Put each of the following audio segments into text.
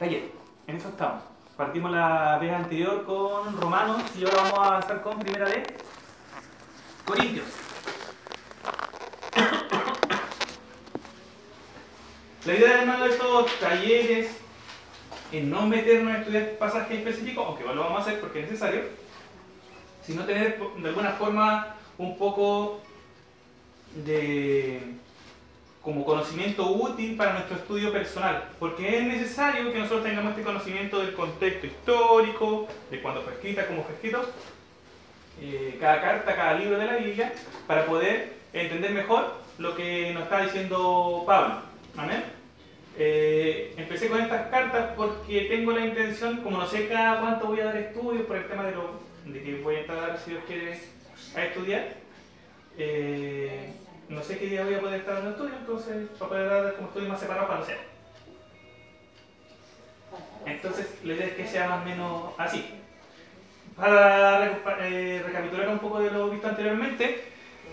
Taller, en eso estamos. Partimos la vez anterior con Romanos y ahora vamos a avanzar con primera de Corintios. La idea, hermano, de estos talleres, en no meternos a estudiar pasajes específicos, aunque lo vamos a hacer porque es necesario, sino tener de alguna forma un poco de como conocimiento útil para nuestro estudio personal, porque es necesario que nosotros tengamos este conocimiento del contexto histórico, de cuándo fue escrita, cómo fue escrito, eh, cada carta, cada libro de la Biblia, para poder entender mejor lo que nos está diciendo Pablo. Amén. Eh, empecé con estas cartas porque tengo la intención, como no sé cada cuánto voy a dar estudios por el tema de, lo, de que voy a entrar, si Dios quiere, a estudiar. Eh, no sé qué día voy a poder estar en el estudio, entonces para poder dar como estudio más separado para no sea. Entonces, la idea es que sea más o menos así. Para eh, recapitular un poco de lo visto anteriormente,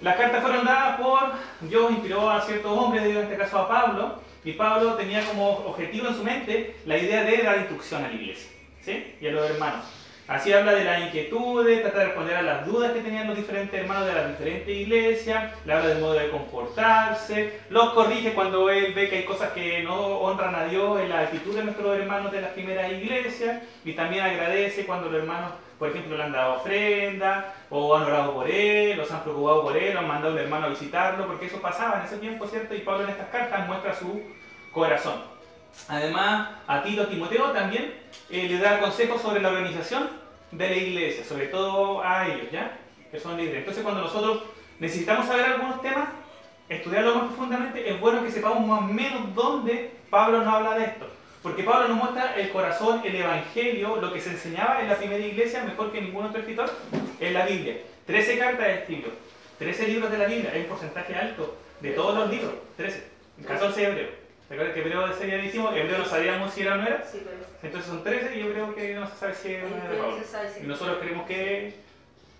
las cartas fueron dadas por Dios, inspiró a ciertos hombres, en este caso a Pablo, y Pablo tenía como objetivo en su mente la idea de dar instrucción a la iglesia ¿sí? y a los hermanos. Así habla de las inquietudes, trata de responder a las dudas que tenían los diferentes hermanos de las diferentes iglesias, le habla del modo de comportarse, los corrige cuando él ve que hay cosas que no honran a Dios en la actitud de nuestros hermanos de las primeras iglesias, y también agradece cuando los hermanos, por ejemplo, le han dado ofrenda, o han orado por él, o se han preocupado por él, o han mandado a un hermano a visitarlo, porque eso pasaba en ese tiempo, ¿cierto? Y Pablo en estas cartas muestra su corazón. Además, a Tito, Timoteo también eh, le da consejos sobre la organización de la iglesia, sobre todo a ellos, ¿ya? Que son líderes. Entonces, cuando nosotros necesitamos saber algunos temas, estudiarlo más profundamente, es bueno que sepamos más o menos dónde Pablo nos habla de esto. Porque Pablo nos muestra el corazón, el evangelio, lo que se enseñaba en la primera iglesia, mejor que ningún otro escritor, en la Biblia. Trece cartas de estilo, trece libros de la Biblia, hay un porcentaje alto de todos los libros, 13, 14 hebreos. ¿Te acuerdas que hebreo ese día dijimos? Hebreo no sabíamos si era o no era. Sí, Entonces son 13 y yo creo que no se sabe si es una de Pablo. Y nosotros creemos que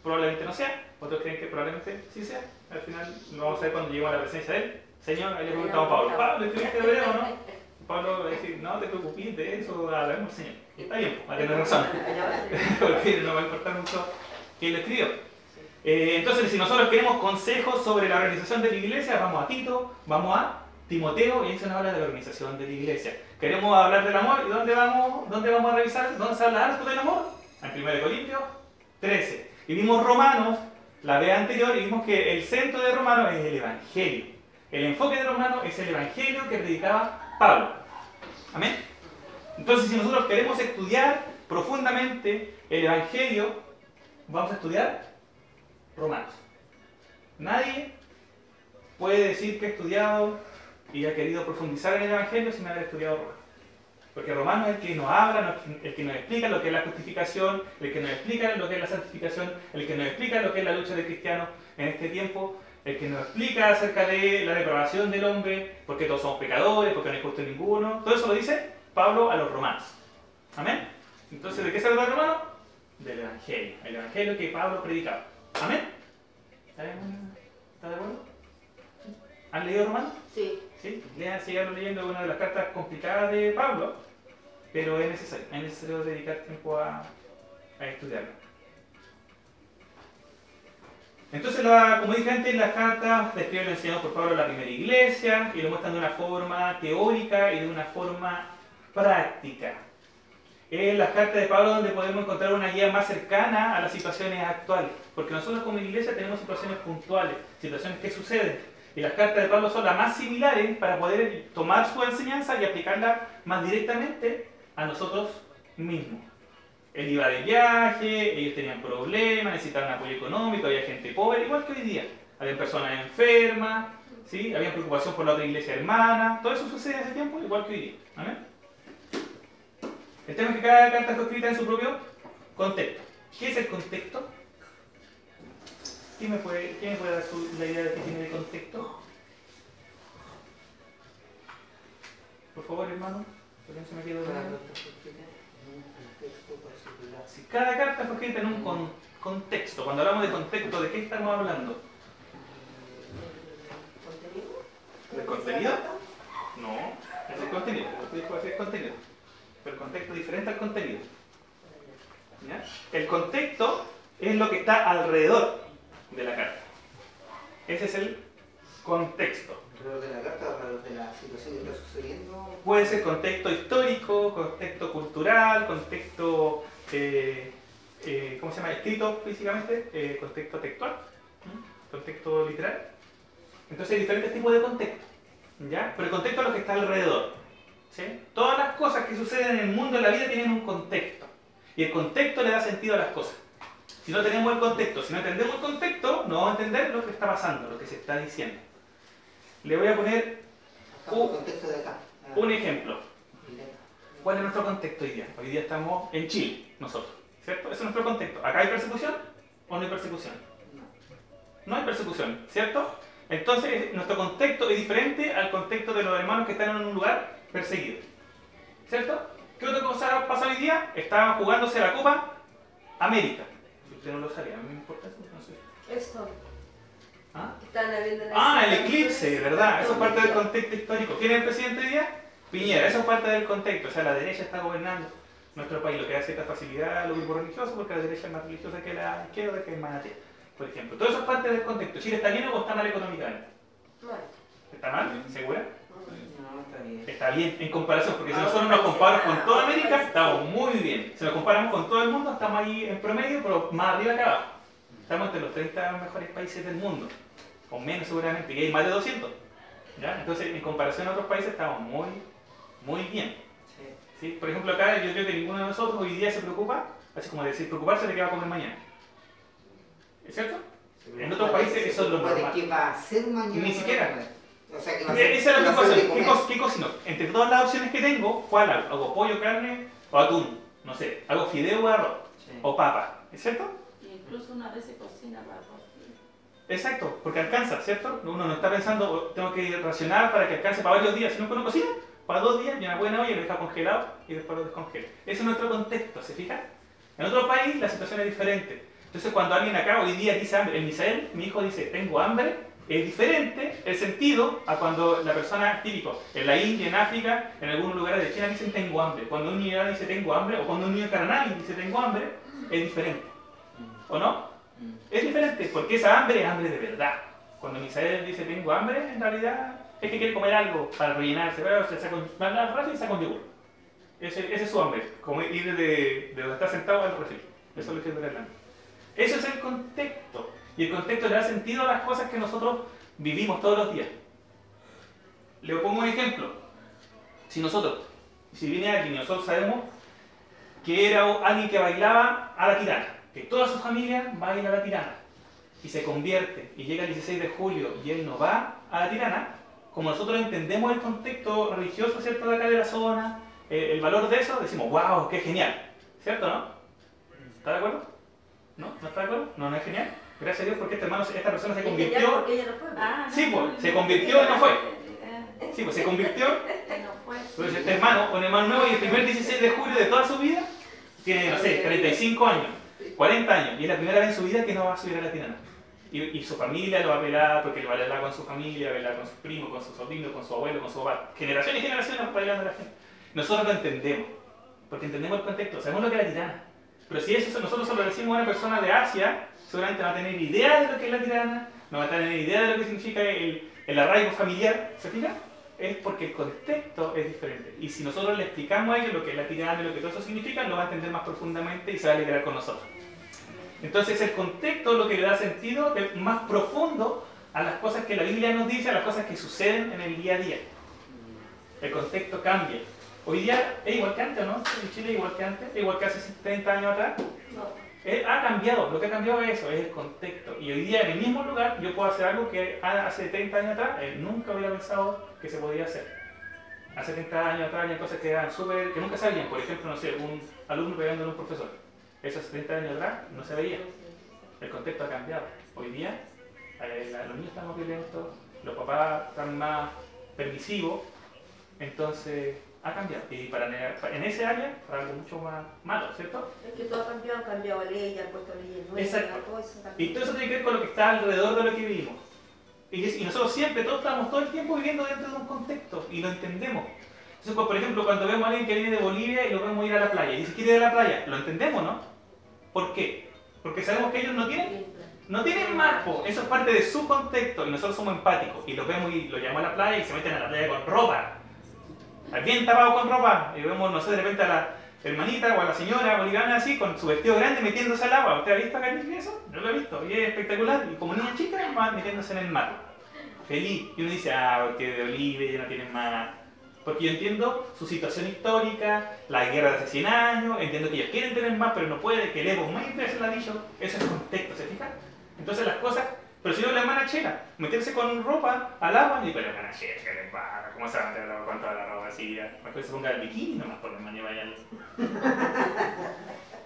probablemente no sea, otros creen que probablemente sí sea. Al final lo vamos a ver cuando lleguemos a la presencia de él. Señor, ahí le preguntamos a Pablo, Pablo, ¿escribiste hebreo o no? Pablo va a decir, no te preocupes de eso, hablamos Señor. Y está bien, va a tener razón. Porque no va a importar mucho quién lo escribió. Eh, entonces, si nosotros queremos consejos sobre la organización de la iglesia, vamos a Tito, vamos a Timoteo y se nos habla de la organización de la iglesia. Queremos hablar del amor y ¿dónde vamos, dónde vamos a revisar? ¿Dónde se habla harto del amor? En 1 Corintios 13. Y vimos Romanos, la vez anterior, y vimos que el centro de Romanos es el Evangelio. El enfoque de Romanos es el Evangelio que predicaba Pablo. Amén. Entonces, si nosotros queremos estudiar profundamente el Evangelio, vamos a estudiar Romanos. Nadie puede decir que ha estudiado y ha querido profundizar en el Evangelio sin haber estudiado Romanos. Porque Romanos es el que nos habla, el que nos explica lo que es la justificación, el que nos explica lo que es la santificación, el que nos explica lo que es la lucha del cristiano en este tiempo, el que nos explica acerca de la depravación del hombre, porque todos somos pecadores, porque no hay justo ninguno. Todo eso lo dice Pablo a los romanos. Amén. Entonces, ¿de qué se habla el romano? Del Evangelio. El Evangelio que Pablo predicaba. Amén. ¿Está de acuerdo? ¿Han leído Romanos? Sí. ¿Sí? Lean, sigan leyendo una de las cartas complicadas de Pablo, pero es necesario, es necesario dedicar tiempo a, a estudiarlo. Entonces, como dije antes, las cartas describen lo enseñado por Pablo en la primera iglesia y lo muestran de una forma teórica y de una forma práctica. Es las cartas de Pablo donde podemos encontrar una guía más cercana a las situaciones actuales, porque nosotros como iglesia tenemos situaciones puntuales, situaciones que suceden, y las cartas de Pablo son las más similares para poder tomar su enseñanza y aplicarla más directamente a nosotros mismos. Él iba de viaje, ellos tenían problemas, necesitaban apoyo económico, había gente pobre, igual que hoy día. Había personas enfermas, ¿sí? había preocupación por la otra iglesia hermana. Todo eso sucede en ese tiempo, igual que hoy día. ¿Amén? El tema es que cada carta fue escrita en su propio contexto. ¿Qué es el contexto? ¿Quién me puede, quién me puede dar su, la idea de qué tiene de contexto? Por favor, hermano, porque no se me quedó nada. Si cada carta fue escrita en un con- contexto, cuando hablamos de contexto, ¿de qué estamos hablando? ¿Del contenido? No, es el contenido. Que es el contenido. Pero el contexto es diferente al contenido. El contexto es lo que está alrededor de la carta. Ese es el contexto. ¿Alrededor de la carta de la situación que está sucediendo? Puede ser contexto histórico, contexto cultural, contexto, eh, eh, ¿cómo se llama? Escrito físicamente, eh, contexto textual, contexto literal. Entonces hay diferentes tipos de contexto. ¿ya? Pero el contexto es lo que está alrededor. ¿sí? Todas las cosas que suceden en el mundo, en la vida, tienen un contexto. Y el contexto le da sentido a las cosas. Si no tenemos el contexto, si no entendemos el contexto, no vamos a entender lo que está pasando, lo que se está diciendo. Le voy a poner un, ejemplo. ¿Cuál es nuestro contexto hoy día? Hoy día estamos en Chile, nosotros. ¿Cierto? Ese es nuestro contexto. ¿Acá hay persecución o no hay persecución? No hay persecución, ¿cierto? Entonces, nuestro contexto es diferente al contexto de los hermanos que están en un lugar perseguido. ¿Cierto? ¿Qué otra cosa pasa hoy día? Estaban jugándose la Copa América. Usted no lo sabía, a mí me importa eso, no sé. Esto. ¿Ah? el ah, el eclipse, ¿verdad? Eso es parte del contexto histórico. ¿Quién es el presidente hoy día? Piñera, eso es parte del contexto. O sea, la derecha está gobernando nuestro país, lo que da cierta facilidad a los grupos religiosos, porque la derecha es más religiosa que la izquierda, que es más atea por ejemplo. Todo eso es parte del contexto. ¿Chile está bien o está mal económicamente? ¿Está mal? ¿Segura? No, está bien. Está bien en comparación, porque si nosotros nos comparamos con toda América, estamos muy bien. Si nos comparamos con todo el mundo, estamos ahí en promedio, pero más arriba que abajo. Estamos entre los 30 mejores países del mundo, o menos seguramente, y hay más de 200. ¿ya? Entonces, en comparación a otros países, estamos muy, muy bien. Sí. Por ejemplo, acá yo creo que ninguno de nosotros hoy día se preocupa, así como decir, preocuparse de qué va a comer mañana. ¿Es cierto? en otros países eso es lo normal. ¿Qué va a hacer mañana? Ni siquiera. O sea, que va a ser, Esa es la preocupación. ¿Qué, ¿Qué cocino? Entre todas las opciones que tengo, ¿cuál hago? ¿Hago pollo, carne o atún? No sé. ¿Hago fideo o arroz? O papa. ¿Es cierto? incluso una vez se cocina para arroz. Exacto, porque alcanza, ¿cierto? Uno no está pensando, tengo que racionar para que alcance para varios días, sino que uno cocina para dos días, y una buena olla, lo deja congelado y después lo descongela. Ese es nuestro contexto, ¿se fija? En otro país la situación es diferente. Entonces cuando alguien acá hoy día dice hambre, en Misael, mi hijo dice tengo hambre, es diferente el sentido a cuando la persona típico en la India, en África, en algunos lugares de China dicen tengo hambre. Cuando un niño dice tengo hambre, o cuando un niño carnal dice tengo hambre, es diferente. ¿O no? Es diferente, porque esa hambre es hambre de verdad. Cuando Misael dice tengo hambre, en realidad es que quiere comer algo para rellenarse, se saca un, y saca un yogur. Ese, ese, es su hambre, como ir de, de donde está sentado al refri. Eso es lo que es. Ese es el contexto. Y el contexto le da sentido a las cosas que nosotros vivimos todos los días. Le pongo un ejemplo. Si nosotros, si viene alguien nosotros sabemos que era alguien que bailaba a la tirana, que toda su familia baila a la tirana, y se convierte y llega el 16 de julio y él no va a la tirana, como nosotros entendemos el contexto religioso, ¿cierto?, de acá de la zona, eh, el valor de eso, decimos, wow, qué genial, ¿cierto, no? ¿Está de acuerdo? ¿No? ¿No está de acuerdo? ¿No, no es genial? Gracias a Dios porque este hermano, esta persona se convirtió. Ah, sí, pues, se convirtió y no fue. Sí, pues se convirtió. Entonces este hermano, un hermano nuevo y el primer 16 de julio de toda su vida, tiene, no sé, 35 años, 40 años, y es la primera vez en su vida que no va a subir a la tirana. Y, y, su familia lo va a velar porque lo va a velar con su familia, velar con sus primos, con sus sobrinos, con su abuelo, con su papá. Generaciones y generaciones bailando a la gente. Nosotros lo entendemos, porque entendemos el contexto, sabemos lo que es la tirana. Pero si eso nosotros se lo decimos a una persona de Asia, seguramente va a tener idea de lo que es la tirana, no va a tener idea de lo que significa el, el arraigo familiar, ¿se fija? Es porque el contexto es diferente. Y si nosotros le explicamos a ellos lo que es la tirana y lo que todo eso significa, lo va a entender más profundamente y se va a alegrar con nosotros. Entonces el contexto es lo que le da sentido más profundo a las cosas que la Biblia nos dice, a las cosas que suceden en el día a día. El contexto cambia. Hoy día es igual que antes, ¿no? En Chile es igual que antes, es igual que hace 30 años atrás. No. ha cambiado, lo que ha cambiado es eso, es el contexto. Y hoy día en el mismo lugar yo puedo hacer algo que hace 30 años atrás eh, nunca hubiera pensado que se podía hacer. Hace 30 años atrás había cosas que eran súper, que nunca sabían. Por ejemplo, no sé, un alumno pegando a un profesor. Eso hace 30 años atrás no se veía. El contexto ha cambiado. Hoy día eh, los niños están más violentos, los papás están más permisivos. Entonces ha cambiado. Y para en ese área, para algo mucho más malo, ¿cierto? Es que todo ha cambiado, han cambiado leyes, han puesto leyes nuevas. Exacto. Todo eso y todo eso tiene que ver con lo que está alrededor de lo que vivimos. Y, nosotros siempre, todos estamos todo el tiempo viviendo dentro de un contexto y lo entendemos. Entonces, pues, por ejemplo, cuando vemos a alguien que viene de Bolivia y lo vemos ir a la playa y dice, quiere ir a la playa, lo entendemos, ¿no? ¿Por qué? Porque sabemos que ellos no tienen, no tienen mar, eso es parte de su contexto y nosotros somos empáticos y los vemos y lo llamamos a la playa y se meten a la playa con ropa. Bien tapado con ropa y vemos, no sé, de repente a la hermanita o a la señora boliviana así, con su vestido grande metiéndose al agua. ¿Usted ha visto acá eso? Yo lo he visto, y es espectacular. Y como niña chica, va metiéndose en el mar. Feliz. Y uno dice, ah, porque de Bolivia ya no tienen mar. Porque yo entiendo su situación histórica, la guerra de hace 100 años, entiendo que ellos quieren tener más, pero no puede, que el ego más se lo ha. Eso es contexto, ¿se fija? Entonces las cosas pero si no, la hermana chela, meterse con ropa al agua, y pero la hermana chela, ¿qué le pasa? ¿Cómo se va a meter con toda la ropa así? Mejor se ponga el bikini nomás por la mañana vaya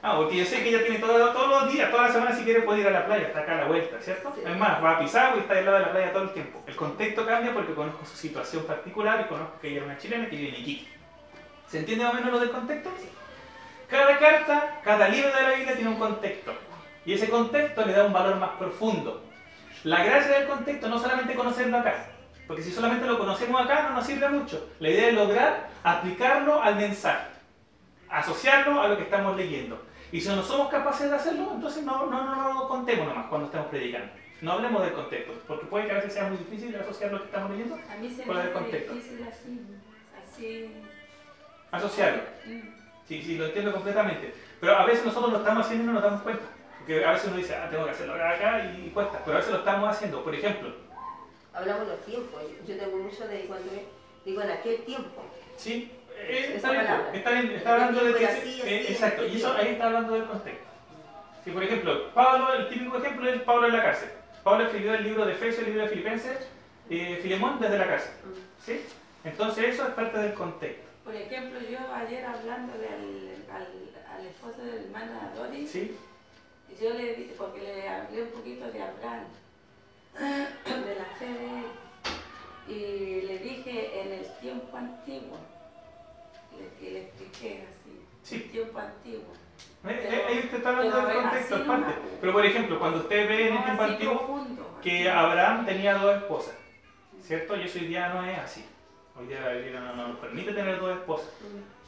Ah, porque yo sé que ella tiene todo, todos los días, toda la semana si quiere puede ir a la playa, está acá a la vuelta, ¿cierto? Es más, va a pisar y está al lado de la playa todo el tiempo. El contexto cambia porque conozco su situación particular y conozco que ella es una chilena que vive en Iquique. ¿Se entiende más o menos lo del contexto? Cada carta, cada libro de la Biblia tiene un contexto. Y ese contexto le da un valor más profundo. La gracia del contexto no solamente conocerlo acá, porque si solamente lo conocemos acá no nos sirve mucho. La idea es lograr aplicarlo al mensaje, asociarlo a lo que estamos leyendo. Y si no somos capaces de hacerlo, entonces no, no, no lo contemos nomás cuando estamos predicando. No hablemos del contexto, porque puede que a veces sea muy difícil asociar lo que estamos leyendo a mí se con el contexto. Difícil así, así. Asociarlo. Mm. Sí, sí, lo entiendo completamente. Pero a veces nosotros lo estamos haciendo y no nos damos cuenta. Porque a veces uno dice, ah, tengo que hacerlo acá y cuesta, pero a veces lo estamos haciendo. Por ejemplo, hablamos de los tiempos. Yo tengo mucho de cuando digo en aquel tiempo. Sí, eh, está, bien, está bien, está hablando de que. Eh, exacto, y eso ahí está hablando del contexto. Si por ejemplo, Pablo, el típico ejemplo es Pablo en la cárcel. Pablo escribió el libro de Efesios, el libro de Filipenses, eh, Filemón desde la cárcel. ¿Sí? Entonces eso es parte del contexto. Por ejemplo, yo ayer hablando al, al, al esposo del hermano Doris, ¿Sí? Yo le dije, porque le hablé un poquito de Abraham, de la fe de él, y le dije en el tiempo antiguo, le, le expliqué así, sí. el tiempo antiguo. Ahí usted está hablando del contexto aparte. Pero por ejemplo, cuando usted ve en el tiempo antiguo que Abraham tenía dos esposas, ¿cierto? Y eso hoy día no es así. Hoy día la Biblia no, nos permite tener dos esposas,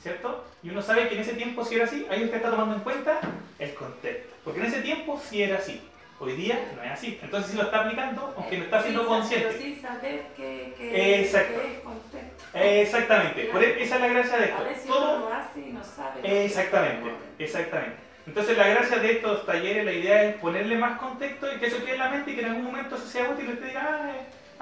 ¿cierto? Y uno sabe que en ese tiempo si era así, ahí usted está tomando en cuenta el contexto. Porque en ese tiempo sí era así. Hoy día no es así. Entonces sí lo está aplicando, aunque no está siendo consciente. Pero sin saber que, que, Exacto. que es contexto. Exactamente. Por e, esa es la gracia de esto. A veces Todo... uno lo hace y no sabe. Exactamente. Exactamente. Entonces la gracia de estos talleres, la idea es ponerle más contexto y que eso quede en la mente y que en algún momento eso sea útil y usted diga, ah,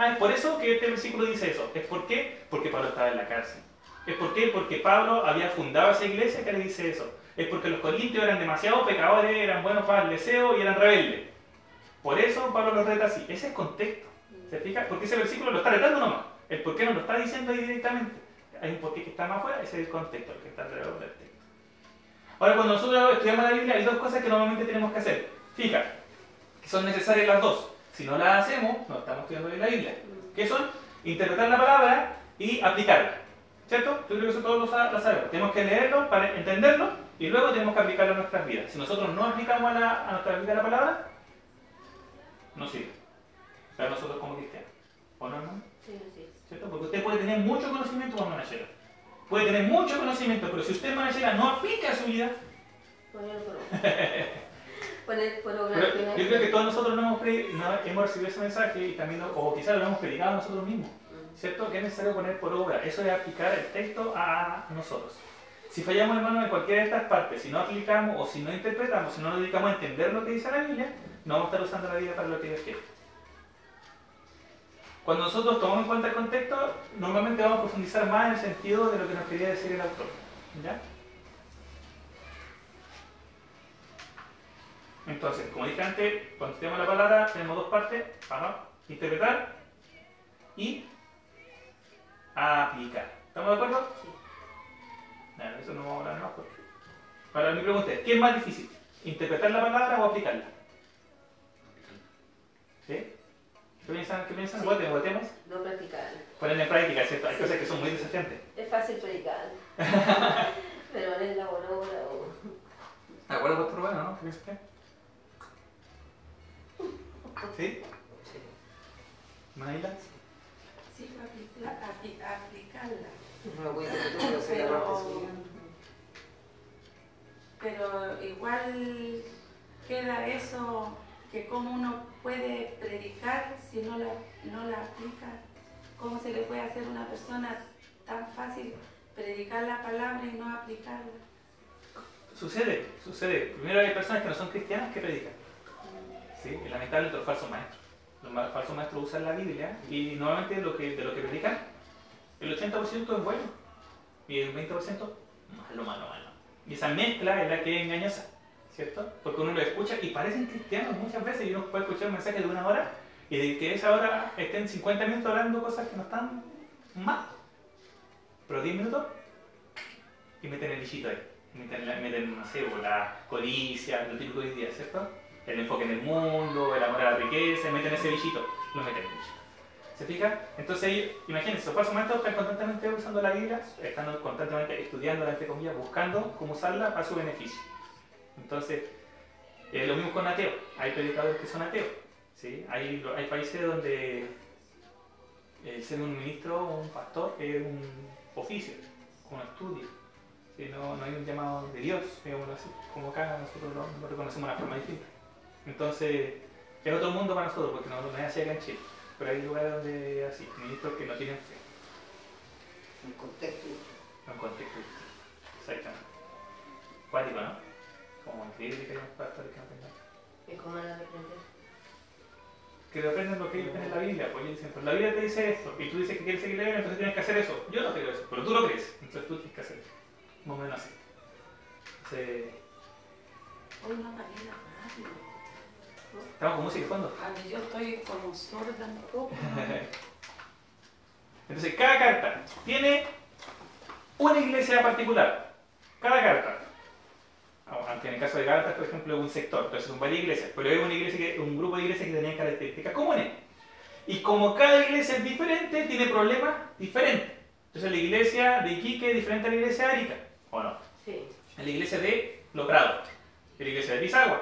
ah, es por eso que este versículo dice eso. ¿Es por qué? Porque Pablo estaba en la cárcel. ¿Es por qué? Porque Pablo había fundado esa iglesia que le dice eso es porque los corintios eran demasiado pecadores, eran buenos para el deseo y eran rebeldes. Por eso Pablo los reta así. Ese es contexto. ¿Se fija? Porque ese versículo lo está retando nomás. El por qué no lo está diciendo ahí directamente. Hay un porqué que está más afuera, ese es el contexto, el que está alrededor del texto. Ahora, cuando nosotros estudiamos la Biblia, hay dos cosas que normalmente tenemos que hacer. Fija, que son necesarias las dos. Si no las hacemos, no estamos estudiando bien la Biblia. ¿Qué son? Interpretar la palabra y aplicarla. ¿Cierto? Yo creo que eso todos lo sabemos. Tenemos que leerlo para entenderlo y luego tenemos que aplicarlo a nuestras vidas. Si nosotros no aplicamos a, la, a nuestra vida la palabra, no sirve. Para nosotros como cristianos. ¿O no, hermano? Sí, sí. ¿Cierto? Porque usted puede tener mucho conocimiento como manachera. Puede tener mucho conocimiento, pero si usted manachera no aplica a su vida. Yo creo que todos nosotros no hemos, no hemos recibido ese mensaje y también, o quizás lo hemos predicado nosotros mismos. ¿Cierto? Que es necesario poner por obra. Eso es aplicar el texto a nosotros. Si fallamos, hermano, en cualquiera de estas partes, si no aplicamos o si no interpretamos, si no nos dedicamos a entender lo que dice la Biblia, no vamos a estar usando la Biblia para lo que Dios quiere. Cuando nosotros tomamos en cuenta el contexto, normalmente vamos a profundizar más en el sentido de lo que nos quería decir el autor. ¿Ya? Entonces, como dije antes, cuando tenemos la palabra, tenemos dos partes, para interpretar y aplicar. ¿Estamos de acuerdo? Sí eso no vamos a hablar más porque... Para mi pregunta es, ¿qué es más difícil? ¿Interpretar la palabra o aplicarla? ¿Sí? ¿Qué piensan? ¿Qué piensan? ¿Votemos? ¿Votemos? No practicarla. Ponerla en práctica, ¿cierto? Hay cosas que son muy desafiantes. Es fácil predicar. pero en la hora o... ¿De acuerdo, por bueno, no? ¿Qué piensa usted? ¿Sí? Sí. ¿Maila? Sí, aplicarla. pero igual queda eso que cómo uno puede predicar si no la, no la aplica, cómo se le puede hacer a una persona tan fácil predicar la palabra y no aplicarla. Sucede, sucede. Primero hay personas que no son cristianas que predican. ¿Sí? Y lamentablemente los falsos maestros. Los falsos maestros usan la Biblia y normalmente lo que, de lo que predican, el 80% es bueno y el 20% malo, malo, malo. Y esa mezcla es la que es engañosa. ¿cierto? Porque uno lo escucha y parecen cristianos muchas veces y uno puede escuchar un mensaje de una hora y de que esa hora estén 50 minutos hablando cosas que no están mal. Pero 10 minutos y meten el bichito ahí. Meten, meten no sé, la codicia, lo típico de hoy día, ¿cierto? El enfoque en el mundo, el amor a la riqueza, meten ese bichito, lo meten. ¿Se fija? Entonces, imagínense, los falsos maestros están constantemente usando la Biblia, están constantemente estudiando, entre comillas, buscando cómo usarla para su beneficio. Entonces, es lo mismo con ateos. Hay predicadores que son ateos. ¿sí? Hay, hay países donde el ser un ministro o un pastor es un oficio, un estudio. No, no, hay un llamado de Dios, digámoslo así. Como acá nosotros lo, reconocemos de una forma distinta. Entonces, es otro mundo para nosotros, porque no, no es así acá en Chile. Pero hay lugares donde así, ministros que no tienen fe. Un contexto. Un contexto. Exactamente. Cuático, ¿no? como increíble que haya un pastor que no tenga. ¿Y cómo lo aprender? Que aprendan lo que ellos ven en la Biblia. Pues ellos dicen, pues la Biblia te dice esto, y tú dices que quieres seguir la Biblia, entonces tienes que hacer eso. Yo no creo eso, pero tú lo crees, entonces tú tienes que hacer eso. Más o menos así. Entonces... Hoy no radio. ¿Estamos con música de fondo? A yo estoy como sorda un poco. entonces, cada carta tiene una iglesia particular. Cada carta aunque en el caso de Gálatas, por ejemplo, es un sector, entonces son varias iglesias, pero es una iglesia que, un grupo de iglesias que tenían características comunes. Y como cada iglesia es diferente, tiene problemas diferentes. Entonces la iglesia de Iquique es diferente a la iglesia de Arica, ¿o no? Sí. La iglesia de Logrado, a la iglesia de Pisagua,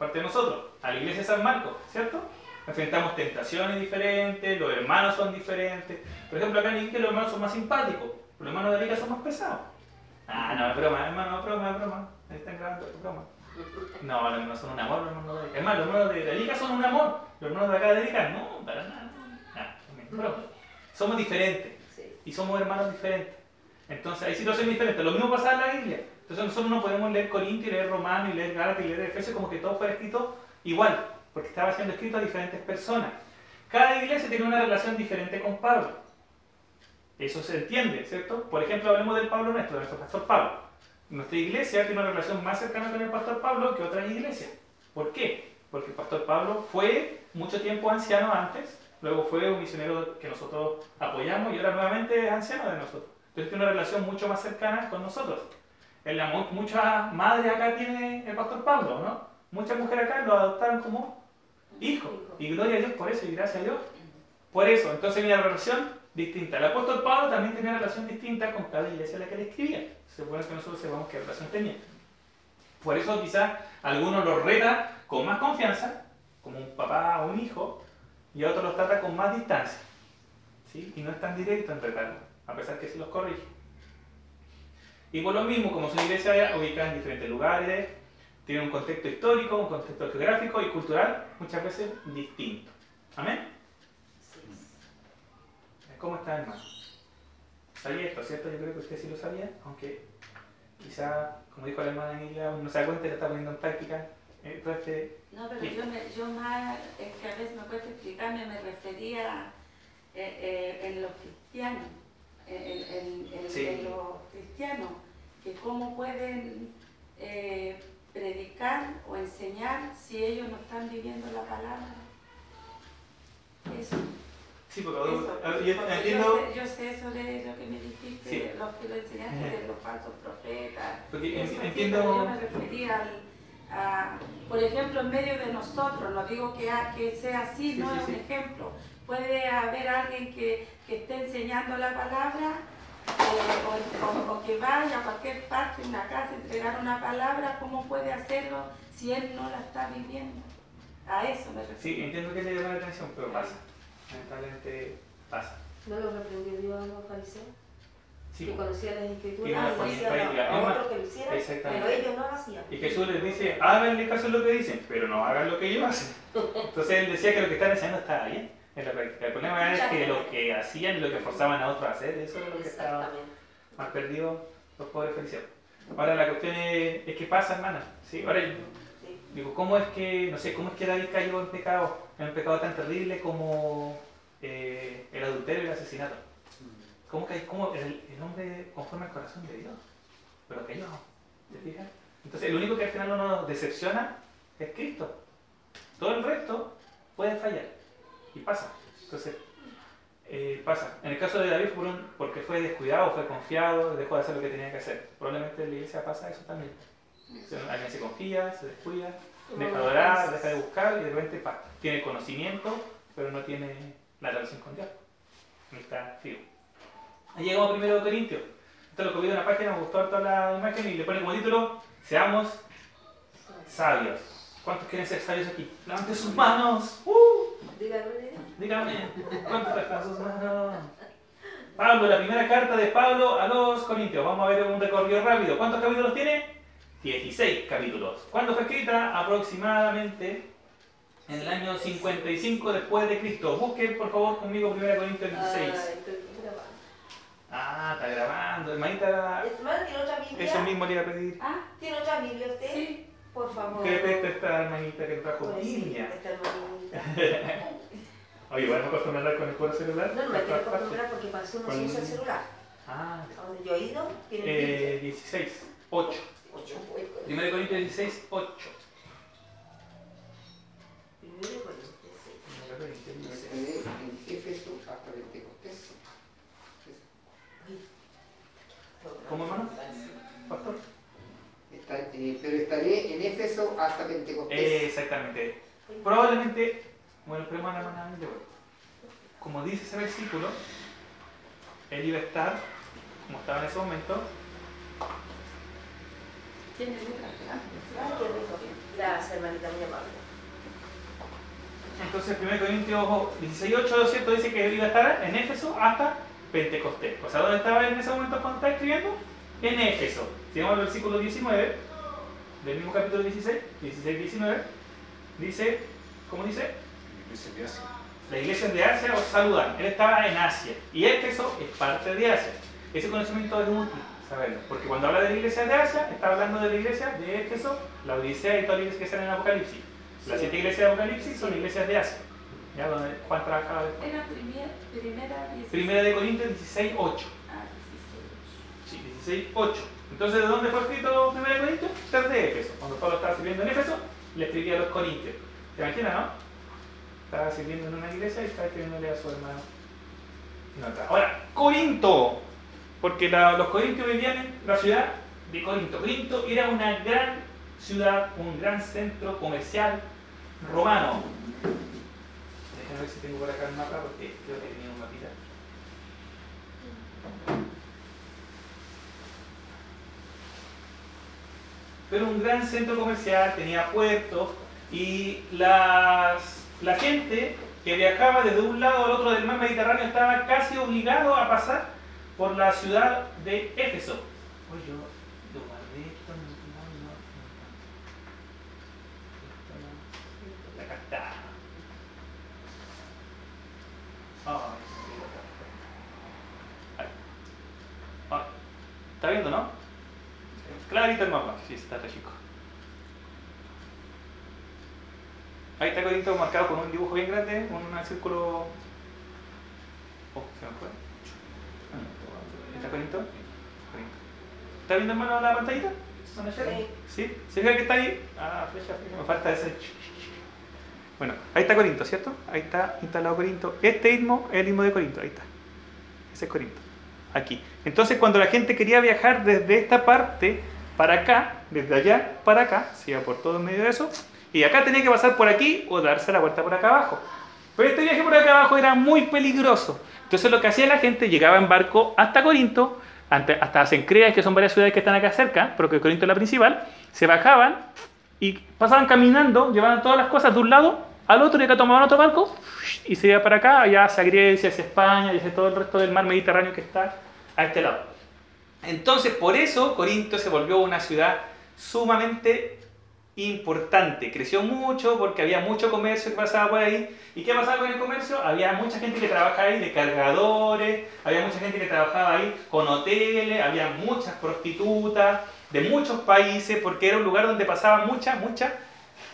parte de nosotros, a la iglesia de San Marcos, ¿cierto? Enfrentamos tentaciones diferentes, los hermanos son diferentes. Por ejemplo, acá en Iquique los hermanos son más simpáticos, los hermanos de Arica son más pesados. Ah, no, es broma, hermano, es broma, es broma. Ahí están grabando tu broma. No, los hermanos son un amor, los hermanos de Erika. Es más, los hermanos de son un amor. Los hermanos de acá de no, para nada. Pero somos diferentes. Y somos hermanos diferentes. Entonces hay situaciones diferentes. Lo mismo pasa en la Biblia. Entonces nosotros no podemos leer Corintio y leer Romano y leer Gálatas y leer Efesios como que todo fuera escrito igual. Porque estaba siendo escrito a diferentes personas. Cada iglesia tiene una relación diferente con Pablo. Eso se entiende, ¿cierto? Por ejemplo, hablemos del Pablo nuestro, de nuestro pastor Pablo. Nuestra iglesia tiene una relación más cercana con el pastor Pablo que otras iglesias. ¿Por qué? Porque el pastor Pablo fue mucho tiempo anciano antes, luego fue un misionero que nosotros apoyamos y ahora nuevamente es anciano de nosotros. Entonces tiene una relación mucho más cercana con nosotros. El amor, muchas madres acá tiene el pastor Pablo, ¿no? Muchas mujeres acá lo adoptaron como hijo. Y gloria a Dios por eso y gracias a Dios. Por eso, entonces hay una relación distinta. El apóstol Pablo también tenía una relación distinta con cada iglesia a la que le escribía se puede que nosotros sepamos qué relación tenía. Por eso quizás algunos los reta con más confianza, como un papá o un hijo, y otros los trata con más distancia. ¿sí? Y no es tan directo en retarlo, a pesar que se los corrige. Y por lo mismo, como son iglesias ubicadas en diferentes lugares, tienen un contexto histórico, un contexto geográfico y cultural muchas veces distinto. ¿Amén? ¿Cómo está, hermano? Sabía esto, ¿cierto? Yo creo que usted sí lo sabía, aunque quizá, como dijo la hermana Emilia, uno se da cuenta lo está poniendo en práctica. Eh, este... No, pero yo, me, yo más, es que a veces me cuesta explicarme, me refería eh, eh, en los cristianos, en, en, los cristianos, que cómo pueden predicar o enseñar si ellos no están viviendo la palabra. Eso. Sí, porque eso, yo, entiendo... Yo sé, eso de lo que me dijiste, sí. lo que lo enseñaste de los falsos profetas. Porque entiendo... yo me refería al, a, por ejemplo, en medio de nosotros, no digo que, que sea así, no es un ejemplo. Puede haber alguien que, que esté enseñando la palabra eh, o, o, que vaya a cualquier parte, en una casa, entregar una palabra, ¿cómo puede hacerlo si él no la está viviendo? A eso me refiero. Sí, entiendo que le llama la atención, pero pasa lamentablemente pasa. ¿No lo reprendió Dios a los fariseos? que conocía las escrituras, y hacía a otro que lo hiciera, pero ellos no lo hacían. Y Jesús les dice, háganle caso a lo que dicen, pero no hagan lo que ellos hacen. Entonces él decía que lo que están haciendo estaba bien práctica. El problema es que lo que hacían y lo que forzaban a otros a hacer, eso es lo que estaba más perdido los pobres fariseos. Ahora la cuestión es, es qué pasa, hermana. ¿Sí? Ahora digo, ¿cómo es que, no sé, cómo es que David cayó en pecado, en un pecado tan terrible como eh, el adulterio y el asesinato? ¿Cómo, que, cómo el, el, hombre conforme al corazón de Dios? Pero que yo, ¿te fijas? Entonces, el único que al final no nos decepciona es Cristo. Todo el resto puede fallar. Y pasa. Entonces, eh, pasa. En el caso de David fue porque fue descuidado, fue confiado, dejó de hacer lo que tenía que hacer. Probablemente en la iglesia pasa eso también. Alguien se confía, se descuida, deja de orar, deja de buscar y de repente tiene conocimiento, pero no tiene la relación con Dios. está fijo. Ahí llegamos a 1 Corintios. Esto lo copio de una página, me gustó toda la imagen y le pone como título, seamos sabios. ¿Cuántos quieren ser sabios aquí? Levanten sus manos. ¡Uh! Dígame. Dígame. ¿Cuántos manos? Pablo, la primera carta de Pablo a los Corintios. Vamos a ver un recorrido rápido. ¿Cuántos capítulos tiene? 16 capítulos. ¿Cuándo fue escrita? Aproximadamente en el año 55 después de Cristo. Busquen por favor conmigo 1 Corintios 16. Ah, está grabando. Hermanita. Hermano, ¿tiene otra Biblia? Eso mismo le iba a pedir. Ah, ¿tiene otra Biblia usted? Sí. Por favor. ¿Qué peste esta hermanita que trajo pues Biblia? Sí, esta hermanita. Oye, ¿vamos a acostumbrar con el cuero celular? No, no me quiero acostumbrar porque para eso no se usa el celular. Ah. ¿A donde yo he ido? ¿Tiene eh, 16, 8. 8. Primero Corintios 16, 8. Primero Corintios 16. En Éfeso hasta Pentecostés. ¿Cómo, hermano? Pastor. Está, eh, pero estaré en Éfeso hasta Pentecostés. Eh, exactamente. Probablemente, bueno, pero hermana, hermana, como dice ese versículo, él iba a estar, como estaba en ese momento, tiene Gracias, hermanita, muy amable. Entonces, 1 Corintios 16.8, ¿cierto? Dice que él iba a estar en Éfeso hasta Pentecostés. O sea, ¿dónde estaba en ese momento cuando estaba escribiendo? En Éfeso. Si vamos al versículo 19, del mismo capítulo 16, 16-19, dice, ¿cómo dice? La iglesia de Asia os saludan. Él estaba en Asia. Y Éfeso es parte de Asia. Ese conocimiento es útil saberlo. Porque cuando habla de la iglesia de Asia, está hablando de la iglesia de Éfeso, la Odisea y todas las iglesias que están en Apocalipsis. Las siete iglesias de Apocalipsis son iglesias de Asia. ¿Ya? Donde Juan trabajaba. Era primera, primera, primera de Corintios 16, 8. 16, 8. Sí, 16, 8. Entonces, ¿de dónde fue escrito primera de Corintios? de Éfeso. Cuando Pablo estaba sirviendo en Éfeso, le escribía a los Corintios. ¿Te imaginas, no? Estaba sirviendo en una iglesia y estaba escribiéndole a su hermano. Ahora, Corinto porque los corintios vivían en la ciudad de Corinto. Corinto era una gran ciudad, un gran centro comercial romano. Déjenme ver si tengo por acá el mapa porque creo que tenía un mapita. Pero un gran centro comercial, tenía puertos y las, la gente que viajaba desde un lado al otro del mar Mediterráneo estaba casi obligado a pasar por la ciudad de Éfeso. Oye, yo lo guardé esto, no, carta. Ay, ¿Está viendo, no? Clarito el mapa. Sí, está chico. Ahí está Corinto marcado con un dibujo bien grande, un círculo. Oh, se me fue. ¿Está Corinto? ¿Está viendo hermano la pantallita? Sí. ¿Se fija que está ahí? Ah, flecha, me falta ese. Bueno, ahí está Corinto, ¿cierto? Ahí está instalado Corinto. Este istmo es el istmo de Corinto, ahí está. Ese es Corinto. Aquí. Entonces, cuando la gente quería viajar desde esta parte para acá, desde allá para acá, se iba por todo en medio de eso, y acá tenía que pasar por aquí o darse la vuelta por acá abajo. Pero este viaje por acá abajo era muy peligroso. Entonces lo que hacía la gente, llegaba en barco hasta Corinto, hasta Sencreas, que son varias ciudades que están acá cerca, pero que Corinto es la principal, se bajaban y pasaban caminando, llevaban todas las cosas de un lado al otro y acá tomaban otro barco y se iba para acá, allá hacia Grecia, hacia España y hacia todo el resto del mar Mediterráneo que está a este lado. Entonces, por eso Corinto se volvió una ciudad sumamente importante. Creció mucho porque había mucho comercio que pasaba por ahí. ¿Y qué pasaba con el comercio? Había mucha gente que trabajaba ahí de cargadores, había mucha gente que trabajaba ahí con hoteles, había muchas prostitutas de muchos países porque era un lugar donde pasaba mucha, mucha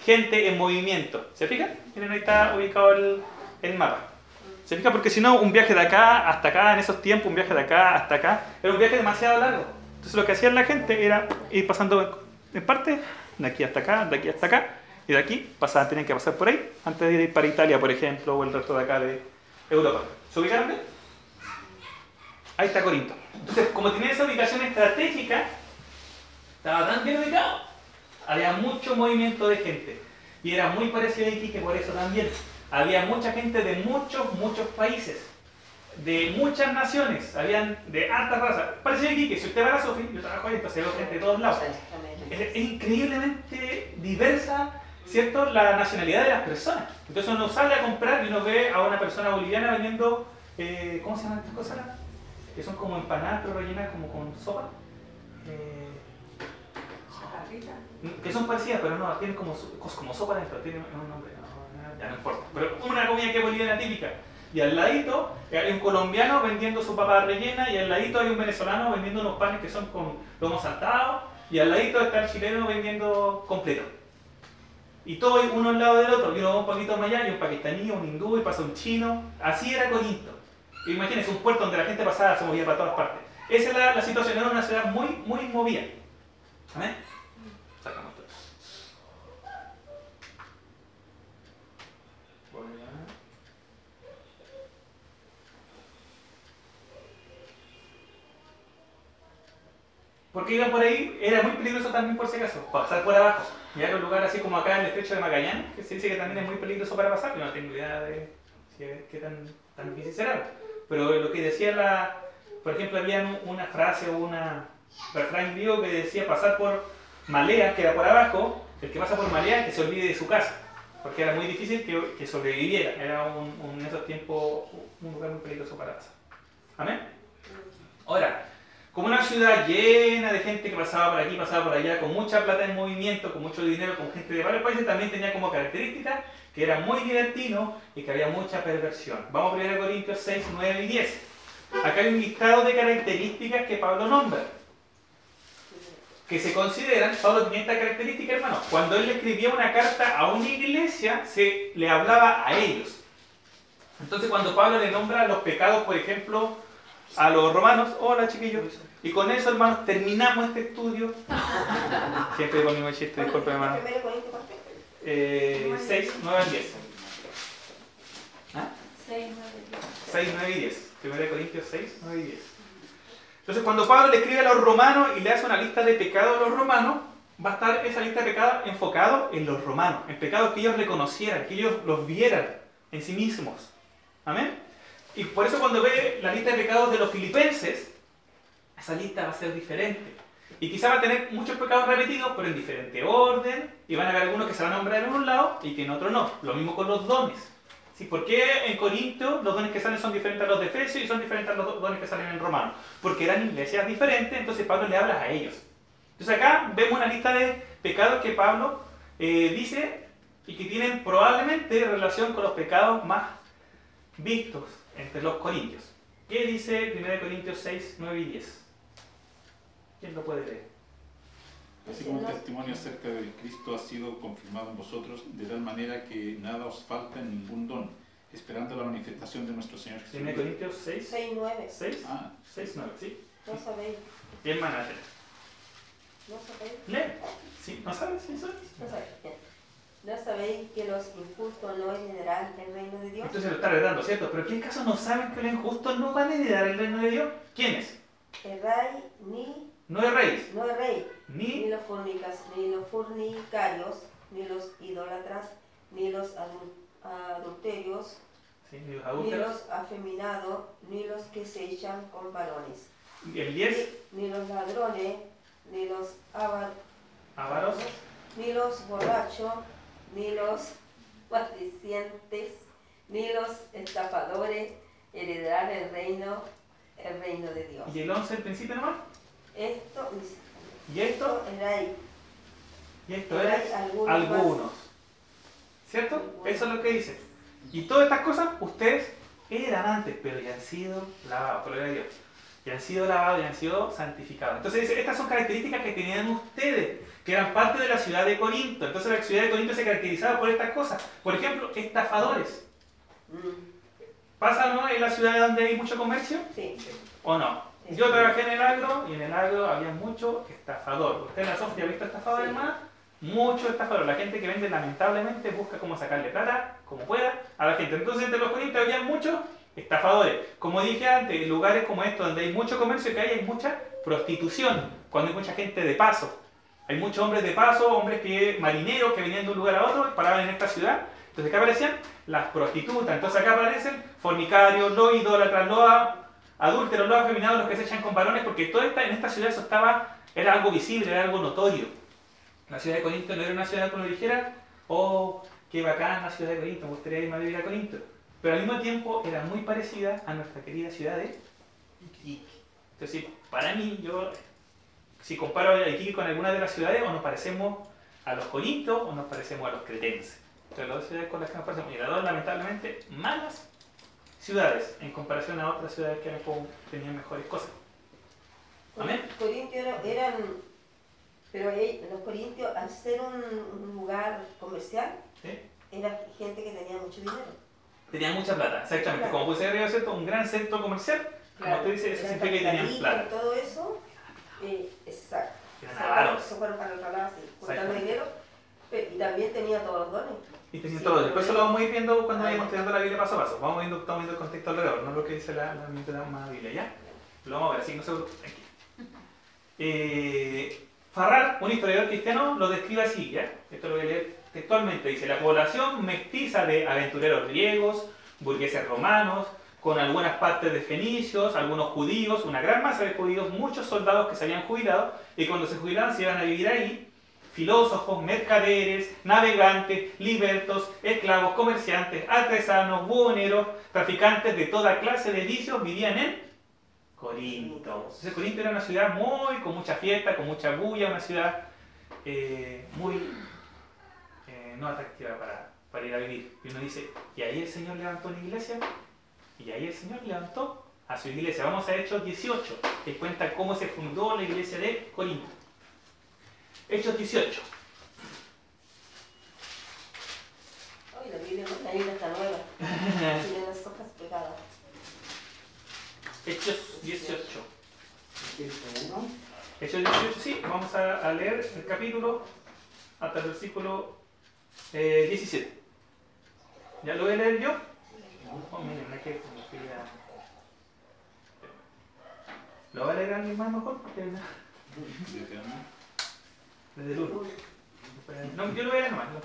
gente en movimiento. ¿Se fijan? Miren, ahí está ubicado el, el mapa. ¿Se fija? Porque si no, un viaje de acá hasta acá, en esos tiempos, un viaje de acá hasta acá, era un viaje demasiado largo. Entonces lo que hacía la gente era ir pasando en parte, de aquí hasta acá, de aquí hasta acá, y de aquí pasaban, tenían que pasar por ahí, antes de ir para Italia, por ejemplo, o el resto de acá de Europa. ¿Se ubicaron? Ahí está Corinto. Entonces, como tenía esa ubicación estratégica, estaba tan bien ubicado, había mucho movimiento de gente. Y era muy parecido a Iquique por eso también había mucha gente de muchos, muchos países, de muchas naciones, habían de altas razas. Parece aquí que si usted va a la Sofi, yo trabajo ahí, entonces veo gente de todos lados. Es, increíblemente diversa, ¿cierto?, la nacionalidad de las personas. Entonces uno sale a comprar y uno ve a una persona boliviana vendiendo, eh, ¿cómo se llaman estas cosas? Que son como empanadas, pero rellenas como con sopa. Eh, que son parecidas, pero no, tienen como, como sopa dentro, tienen un nombre Pero una comida que boliviana típica. Y al ladito hay un colombiano vendiendo su papa rellena y al ladito hay un venezolano vendiendo unos panes que son con lomo saltado y al ladito está el chileno vendiendo completo. Y todo uno al lado del otro, y uno va un poquito más allá, y un pakistaní, un hindú, y pasa un chino. Así era Corinto. Imagínense un puerto donde la gente pasaba, se movía para todas partes. Esa es la, situación, era una ciudad muy, muy movida. ¿Amén? Porque iban por ahí, era muy peligroso también por si acaso, pasar por abajo. A un lugar así como acá en el estrecho de Magallanes, que se dice que también es muy peligroso para pasar, yo no tengo idea de qué tan, tan difícil será. Pero lo que decía la, por ejemplo, había una frase o una refrán griego que decía pasar por Malea, que era por abajo, el que pasa por Malea que se olvide de su casa, porque era muy difícil que, que sobreviviera, era un, en esos tiempos un lugar muy peligroso para pasar. Amén. Ahora, como una ciudad llena de gente que pasaba por aquí, pasaba por allá, con mucha plata en movimiento, con mucho dinero, con gente de varios países, también tenía como característica que era muy divertido y que había mucha perversión. Vamos a ver Corintios 6, 9 y 10. Acá hay un listado de características que Pablo nombra. Que se consideran, Pablo tenía esta característica, hermano. Cuando él le escribía una carta a una iglesia, se le hablaba a ellos. Entonces, cuando Pablo le nombra los pecados, por ejemplo, a los romanos, hola chiquillos. Y con eso, hermanos, terminamos este estudio. Siempre con mi chiste, disculpe, hermano. 6, 9 y 10. ¿Ah? 6, 9 y 10. 1 Corintios 6, 9 y 10. Entonces, cuando Pablo le escribe a los romanos y le hace una lista de pecados a los romanos, va a estar esa lista de pecados enfocado en los romanos, en pecados que ellos reconocieran, que ellos los vieran en sí mismos. Amén. Y por eso cuando ve la lista de pecados de los filipenses, esa lista va a ser diferente. Y quizá va a tener muchos pecados repetidos, pero en diferente orden, y van a haber algunos que se van a nombrar en un lado y que en otro no. Lo mismo con los dones. ¿Sí? ¿Por qué en Corinto los dones que salen son diferentes a los de Efesios y son diferentes a los dones que salen en Romano? Porque eran iglesias diferentes, entonces Pablo le habla a ellos. Entonces acá vemos una lista de pecados que Pablo eh, dice y que tienen probablemente relación con los pecados más vistos entre los corintios. ¿Qué dice 1 Corintios 6, 9 y 10? ¿Quién lo puede leer? Así como el testimonio acerca de Cristo ha sido confirmado en vosotros, de tal manera que nada os falta en ningún don, esperando la manifestación de nuestro Señor Jesús. 1 Corintios 6, 6, 9. 6, ah. 6, 9, ¿sí? No sabéis. ¿Quién más ¿No sabéis? ¿Lee? ¿Sí? ¿No sabes? ¿Sí sabes? No sabéis. ¿No sabéis que los injustos no heredarán el reino de Dios? Entonces lo está heredando, ¿cierto? Pero ¿qué caso no saben que los injustos no van a heredar el reino de Dios? ¿Quiénes? El rey ni... No es rey. No es rey. Ni... Ni los, fornicas, ni los fornicarios, ni los idólatras, ni los adulterios, sí, ni, los ni los afeminados, ni los que se echan con varones. ¿Y el 10? Ni, ni, los ladrones, ni los avaros, ni los borrachos, ni los maldicientes, ni los estafadores heredarán el reino, el reino de Dios. ¿Y el 11 el principio nomás? Esto, y esto, erais. y esto es algunos. ¿Cierto? Eso es lo que dice. Y todas estas cosas ustedes eran antes, pero ya han sido lavados, por Dios. Ya han sido lavados, ya han sido santificados. Entonces dice, estas son características que tenían ustedes, que eran parte de la ciudad de Corinto. Entonces la ciudad de Corinto se caracterizaba por estas cosas. Por ejemplo, estafadores. Mm. ¿Pasa no en la ciudad donde hay mucho comercio? Sí. ¿O no? Yo trabajé en el agro y en el agro había mucho estafador. ¿Usted en la Sofía ha visto estafadores más? Mucho estafador. La gente que vende lamentablemente busca cómo sacarle plata, como pueda, a la gente. Entonces entre los corintios había muchos estafadores. Como dije antes, en lugares como estos donde hay mucho comercio que hay, hay mucha prostitución. Cuando hay mucha gente de paso. Hay muchos hombres de paso, hombres que marineros que venían de un lugar a otro, paraban en esta ciudad. Entonces acá aparecían las prostitutas. Entonces acá aparecen fornicarios, los idólatras, los adúlteros, los afeminados, los que se echan con varones, porque toda esta, en esta ciudad eso estaba, era algo visible, era algo notorio. La ciudad de Corinto no era una ciudad como dijera, oh, qué bacán la ciudad de Corinto, me gustaría irme a vivir a Corinto. Pero al mismo tiempo era muy parecida a nuestra querida ciudad de Iquique. Entonces, para mí, yo, si comparo Iquique con alguna de las ciudades, o nos parecemos a los corintos o nos parecemos a los cretenses. Entonces, las dos ciudades con las que nos parecemos. Y las dos, lamentablemente, malas ciudades en comparación a otras ciudades que tenían mejores cosas. Amén. Los corintios eran, pero los corintios, al ser un lugar comercial, era gente que tenía mucho dinero. Tenían mucha plata, exactamente. Como puede ser ¿cierto? un gran centro comercial, como usted dice, eso significa que tenían plata. todo eso, eh, exacto. Eso fueron para otro lado, juntando dinero, y también tenía todos los dones. Y tenía todos los dones. Por eso lo vamos a ir viendo cuando vayamos estudiando la Biblia paso a paso. Vamos viendo, estamos viendo el contexto alrededor, no lo que dice la, la, más Biblia, ¿ya? Lo vamos a ver, así no se aquí. Eh, Farrar, un historiador cristiano, lo describe así, ¿ya? Esto lo voy a leer textualmente. Dice, la población mestiza de aventureros griegos, burgueses romanos, con algunas partes de fenicios, algunos judíos, una gran masa de judíos, muchos soldados que se habían jubilado, y cuando se jubilaban se iban a vivir ahí, filósofos, mercaderes, navegantes, libertos, esclavos, comerciantes, artesanos, buhoneros, traficantes de toda clase de vicios vivían en Corinto. Entonces Corinto era una ciudad muy, con mucha fiesta, con mucha bulla, una ciudad eh, muy eh, no atractiva para, para ir a vivir. Y uno dice, y ahí el Señor levantó una iglesia, y ahí el Señor levantó a su iglesia. Vamos a Hechos 18, que cuenta cómo se fundó la iglesia de Corinto. Hechos 18. Ay, la Biblia, la Biblia está nueva. Tiene las hojas pegadas. Hechos 18. Hechos 18, sí, vamos a, leer el capítulo hasta el versículo 17. Eh, ¿Ya lo voy a leer yo? Oh, miren, es que ¿Lo va a leer alguien más mejor? Desde el 1. No, yo lo voy a leer nomás, no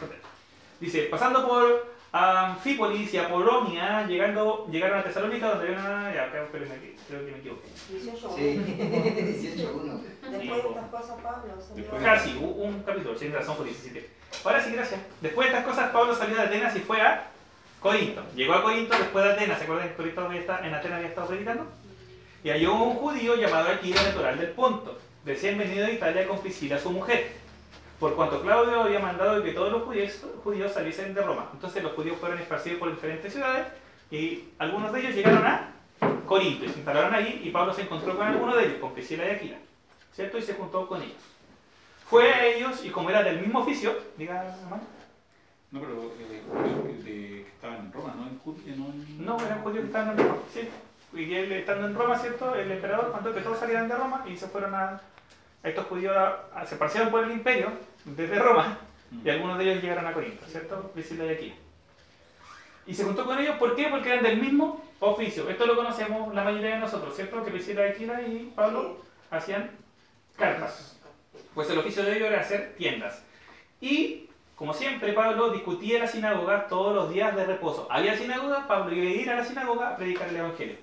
Dice, pasando por Anfípolis y Apolonia, llegando, llegaron a Tesalónica, donde había una. Ya, espérenme aquí, creo que me equivoqué. 18 Sí, 18 1. Después de estas cosas, Pablo salió. Casi, un capítulo, sin razón por 17. Ahora sí, gracias. Después de estas cosas, Pablo salió de Atenas y fue a Corinto. Llegó a Corinto después de Atenas. ¿Se acuerdan que Corinto en Atenas había estado predicando? Y halló un judío llamado Aquila, natural del Ponto. Recién venido de Italia con Priscila, su mujer por cuanto Claudio había mandado que todos los judíos, saliesen de Roma. Entonces los judíos fueron esparcidos por diferentes ciudades y algunos de ellos llegaron a Corinto y se instalaron ahí y Pablo se encontró con alguno de ellos, con Priscila y Aquila, ¿cierto? Y se juntó con ellos. Fue a ellos y como era del mismo oficio, diga hermano. No, pero eh, judíos que estaban en Roma, no en Judía, no en... No, eran judíos que estaban en Roma, sí. Y él estando en Roma, ¿cierto? El emperador mandó que todos salieran de Roma y se fueron a... Estos judíos se esparcieron por el imperio desde Roma, y algunos de ellos llegaron a Corinto, ¿cierto? Priscila de aquí. Y se juntó con ellos, ¿por qué? Porque eran del mismo oficio. Esto lo conocemos la mayoría de nosotros, ¿cierto? Que Priscila de Aquila y Pablo hacían cartas. Pues el oficio de ellos era hacer tiendas. Y, como siempre, Pablo discutía en la sinagoga todos los días de reposo. Había sinagoga, Pablo iba a ir a la sinagoga a predicar el Evangelio.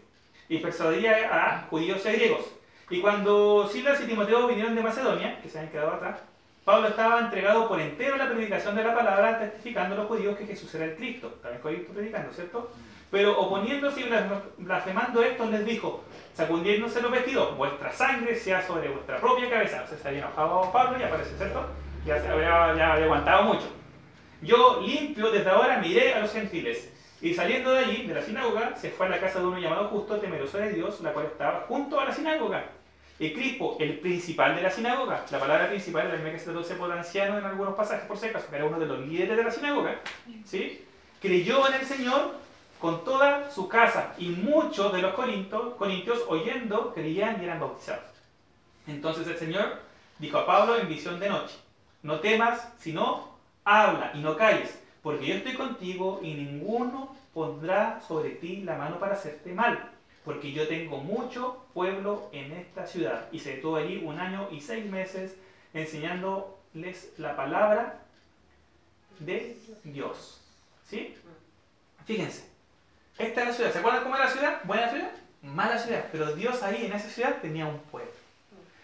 Y persuadía a judíos y a griegos. Y cuando Silas y Timoteo vinieron de Macedonia, que se habían quedado atrás, Pablo estaba entregado por entero a la predicación de la palabra, testificando a los judíos que Jesús era el Cristo. También Cristo predicando, ¿cierto? Pero oponiéndose y blasfemando esto, les dijo, sacudiéndose los vestidos, vuestra sangre sea sobre vuestra propia cabeza. O sea, se había enojado Pablo y aparece, ¿cierto? Ya se había, ya había aguantado mucho. Yo limpio desde ahora miré a los gentiles. Y saliendo de allí, de la sinagoga, se fue a la casa de uno llamado justo, temeroso de Dios, la cual estaba junto a la sinagoga. Y Crispo, el principal de la sinagoga, la palabra principal es la misma que se traduce por anciano en algunos pasajes, por si acaso, que era uno de los líderes de la sinagoga, ¿sí? creyó en el Señor con toda su casa. Y muchos de los corintios, corintios oyendo, creían y eran bautizados. Entonces el Señor dijo a Pablo en visión de noche, no temas, sino habla y no calles, porque yo estoy contigo y ninguno pondrá sobre ti la mano para hacerte mal, porque yo tengo mucho pueblo en esta ciudad. Y se detuvo allí un año y seis meses enseñándoles la palabra de Dios. ¿Sí? Fíjense, esta es la ciudad. ¿Se acuerdan cómo era la ciudad? ¿Buena ciudad? Mala ciudad. Pero Dios ahí en esa ciudad tenía un pueblo.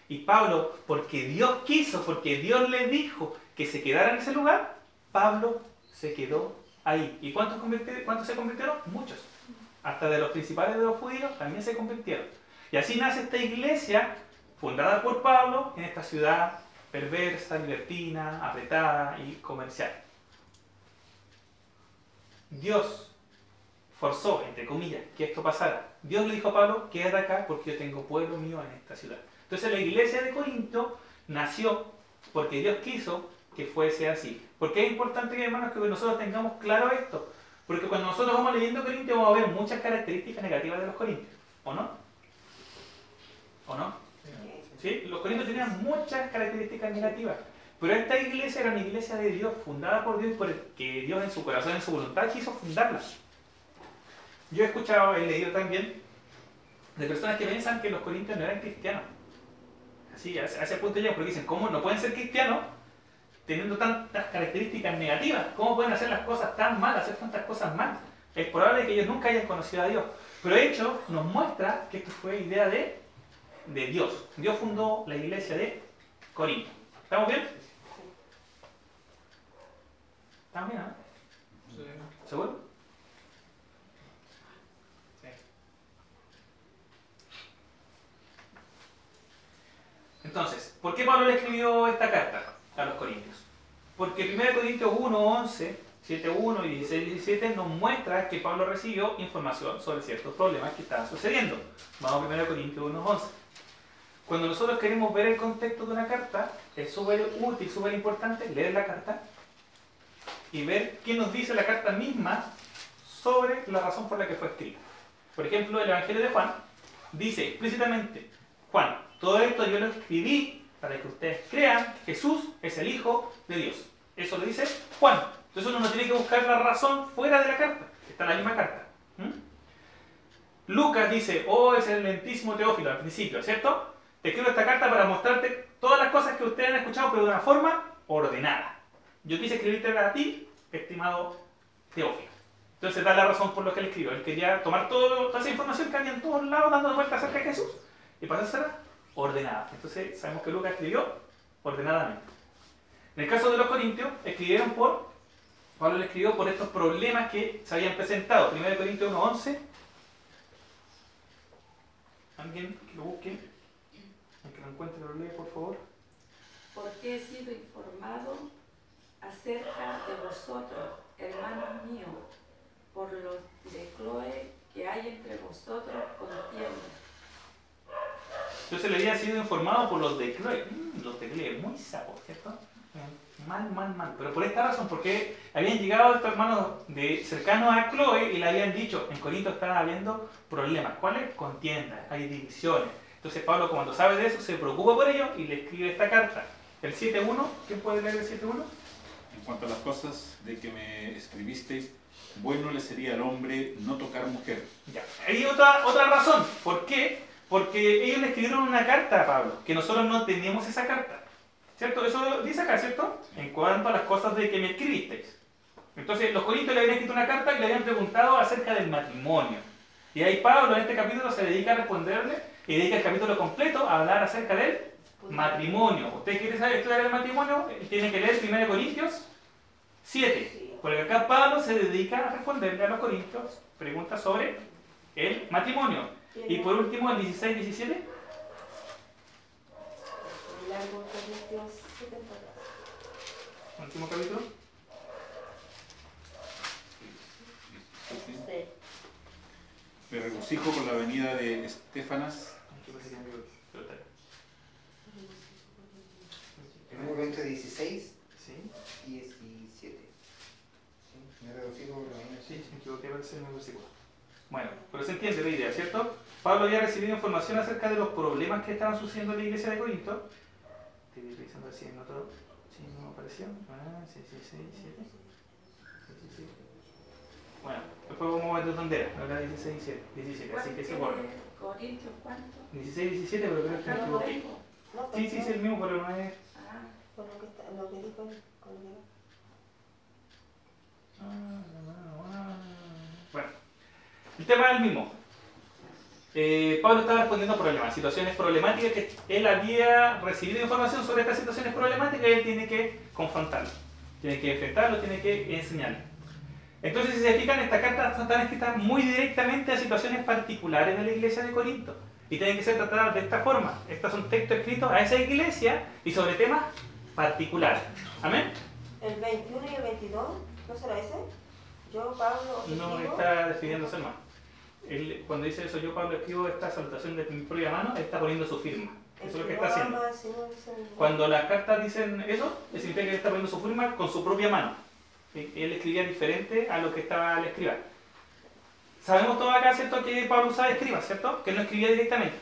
Y Pablo, porque Dios quiso, porque Dios le dijo que se quedara en ese lugar, Pablo se quedó ahí. ¿Y cuántos, se convirtieron? Muchos. Hasta de los principales de los judíos también se convirtieron. Y así nace esta iglesia fundada por Pablo en esta ciudad perversa, libertina, apretada y comercial. Dios forzó, entre comillas, que esto pasara. Dios le dijo a Pablo, quédate acá porque yo tengo pueblo mío en esta ciudad. Entonces la iglesia de Corinto nació porque Dios quiso que fuese así. Porque es importante, hermanos, que nosotros tengamos claro esto. Porque cuando nosotros vamos leyendo Corintios vamos a ver muchas características negativas de los corintios. ¿O no? ¿O no? ¿Sí? Los corintios tenían muchas características negativas. Pero esta iglesia era una iglesia de Dios, fundada por Dios, porque Dios en su corazón, en su voluntad, quiso fundarla. Yo he escuchado, he leído también de personas que piensan que los corintios no eran cristianos. Así, a ese punto ya, porque dicen, ¿cómo no pueden ser cristianos teniendo tantas características negativas? ¿Cómo pueden hacer las cosas tan mal, hacer tantas cosas mal? Es probable que ellos nunca hayan conocido a Dios. Pero de hecho nos muestra que esto fue idea de, de Dios. Dios fundó la iglesia de Corinto. ¿Estamos bien? ¿Estamos bien? ¿no? ¿Seguro? Entonces, ¿por qué Pablo le escribió esta carta a los Corintios? Porque 1 Corintios 1, 11, 7, 1 y 16, 17 nos muestra que Pablo recibió información sobre ciertos problemas que estaban sucediendo. Vamos a 1 Corintios 1, 11. Cuando nosotros queremos ver el contexto de una carta, es súper útil, súper importante leer la carta y ver qué nos dice la carta misma sobre la razón por la que fue escrita. Por ejemplo, el Evangelio de Juan dice explícitamente, Juan, todo esto yo lo escribí para que ustedes crean que Jesús es el Hijo de Dios. Eso lo dice Juan. Entonces uno no tiene que buscar la razón fuera de la carta. Está en la misma carta. ¿Mm? Lucas dice, oh, es el lentísimo Teófilo al principio, ¿cierto? Te escribo esta carta para mostrarte todas las cosas que ustedes han escuchado, pero de una forma ordenada. Yo quise escribirte a ti, estimado Teófilo. Entonces da la razón por lo que él escribió. Él quería tomar toda esa información que había en todos lados dando vueltas acerca de Jesús y pasársela ordenada. Entonces sabemos que Lucas escribió ordenadamente. En el caso de los corintios, escribieron por, Pablo le escribió por estos problemas que se habían presentado. 1 Corintios 1.11. ¿Alguien que lo busque? El que lo encuentre lo lee, por favor. Porque he sido informado acerca de vosotros, hermanos míos, por los de Chloe que hay entre vosotros contienda entonces le había sido informado por los de Chloe. Mm, los de Chloe, muy sapos, ¿cierto? Mal, mal, mal. Pero por esta razón, porque habían llegado estos hermanos de, cercanos a Chloe y le habían dicho, en Corinto están habiendo problemas. ¿Cuáles? Contiendas, hay divisiones. Entonces Pablo, cuando sabe de eso, se preocupa por ello y le escribe esta carta. El 7.1, ¿quién puede leer el 7.1? En cuanto a las cosas de que me escribisteis, bueno le sería al hombre no tocar mujer. Ya, hay otra, otra razón. ¿Por qué? Porque ellos le escribieron una carta a Pablo, que nosotros no teníamos esa carta. ¿Cierto? Eso dice acá, ¿cierto? En cuanto a las cosas de que me escribisteis. Entonces, los corintios le habían escrito una carta y le habían preguntado acerca del matrimonio. Y ahí Pablo en este capítulo se dedica a responderle y dedica el capítulo completo a hablar acerca del matrimonio. ¿Usted quiere saber estudiar el matrimonio? Tiene que leer 1 Corintios 7. Porque acá Pablo se dedica a responderle a los corintios preguntas sobre el matrimonio. Y por último, el 16, 17. Último capítulo. Me regocijo con la venida de Estefanas. En el 16 ¿Sí? y 17. Me regocijo con la venida. Sí, me equivoqué, parece en el versículo. Bueno, pero se entiende la idea, ¿cierto? Pablo había recibido información acerca de los problemas que estaban sucediendo en la iglesia de Corinto. Estoy revisando si en otro. Sí, no apareció. Ah, sí, sí, sí, 7. Sí, sí, Bueno, después vamos a ver dónde era. Ahora 16, 17. 17 así que se guarda. ¿Corintios cuánto? 16, 17, pero creo que me equivoqué. Sí, sí, es el mismo, pero no es. Ah, por lo que, está, lo que dijo el Ah, bueno, el tema es el mismo. Eh, Pablo estaba respondiendo a problemas, situaciones problemáticas que él había recibido información sobre estas situaciones problemáticas y él tiene que confrontarlo, tiene que enfrentarlo, tiene que enseñarlo. Entonces, si se fijan, estas cartas están escritas muy directamente a situaciones particulares de la iglesia de Corinto y tienen que ser tratadas de esta forma. Estos son textos escritos a esa iglesia y sobre temas particulares. Amén. El 21 y el 22, ¿no será ese? Yo, Pablo. No, está despidiéndose más cuando dice eso, yo Pablo escribo esta salutación de mi propia mano, está poniendo su firma. Eso es lo que está haciendo. Cuando las cartas dicen eso, significa que él está poniendo su firma con su propia mano. Él escribía diferente a lo que estaba al escribir. Sabemos todos acá, ¿cierto?, que Pablo usaba escriba, ¿cierto? Que él no escribía directamente.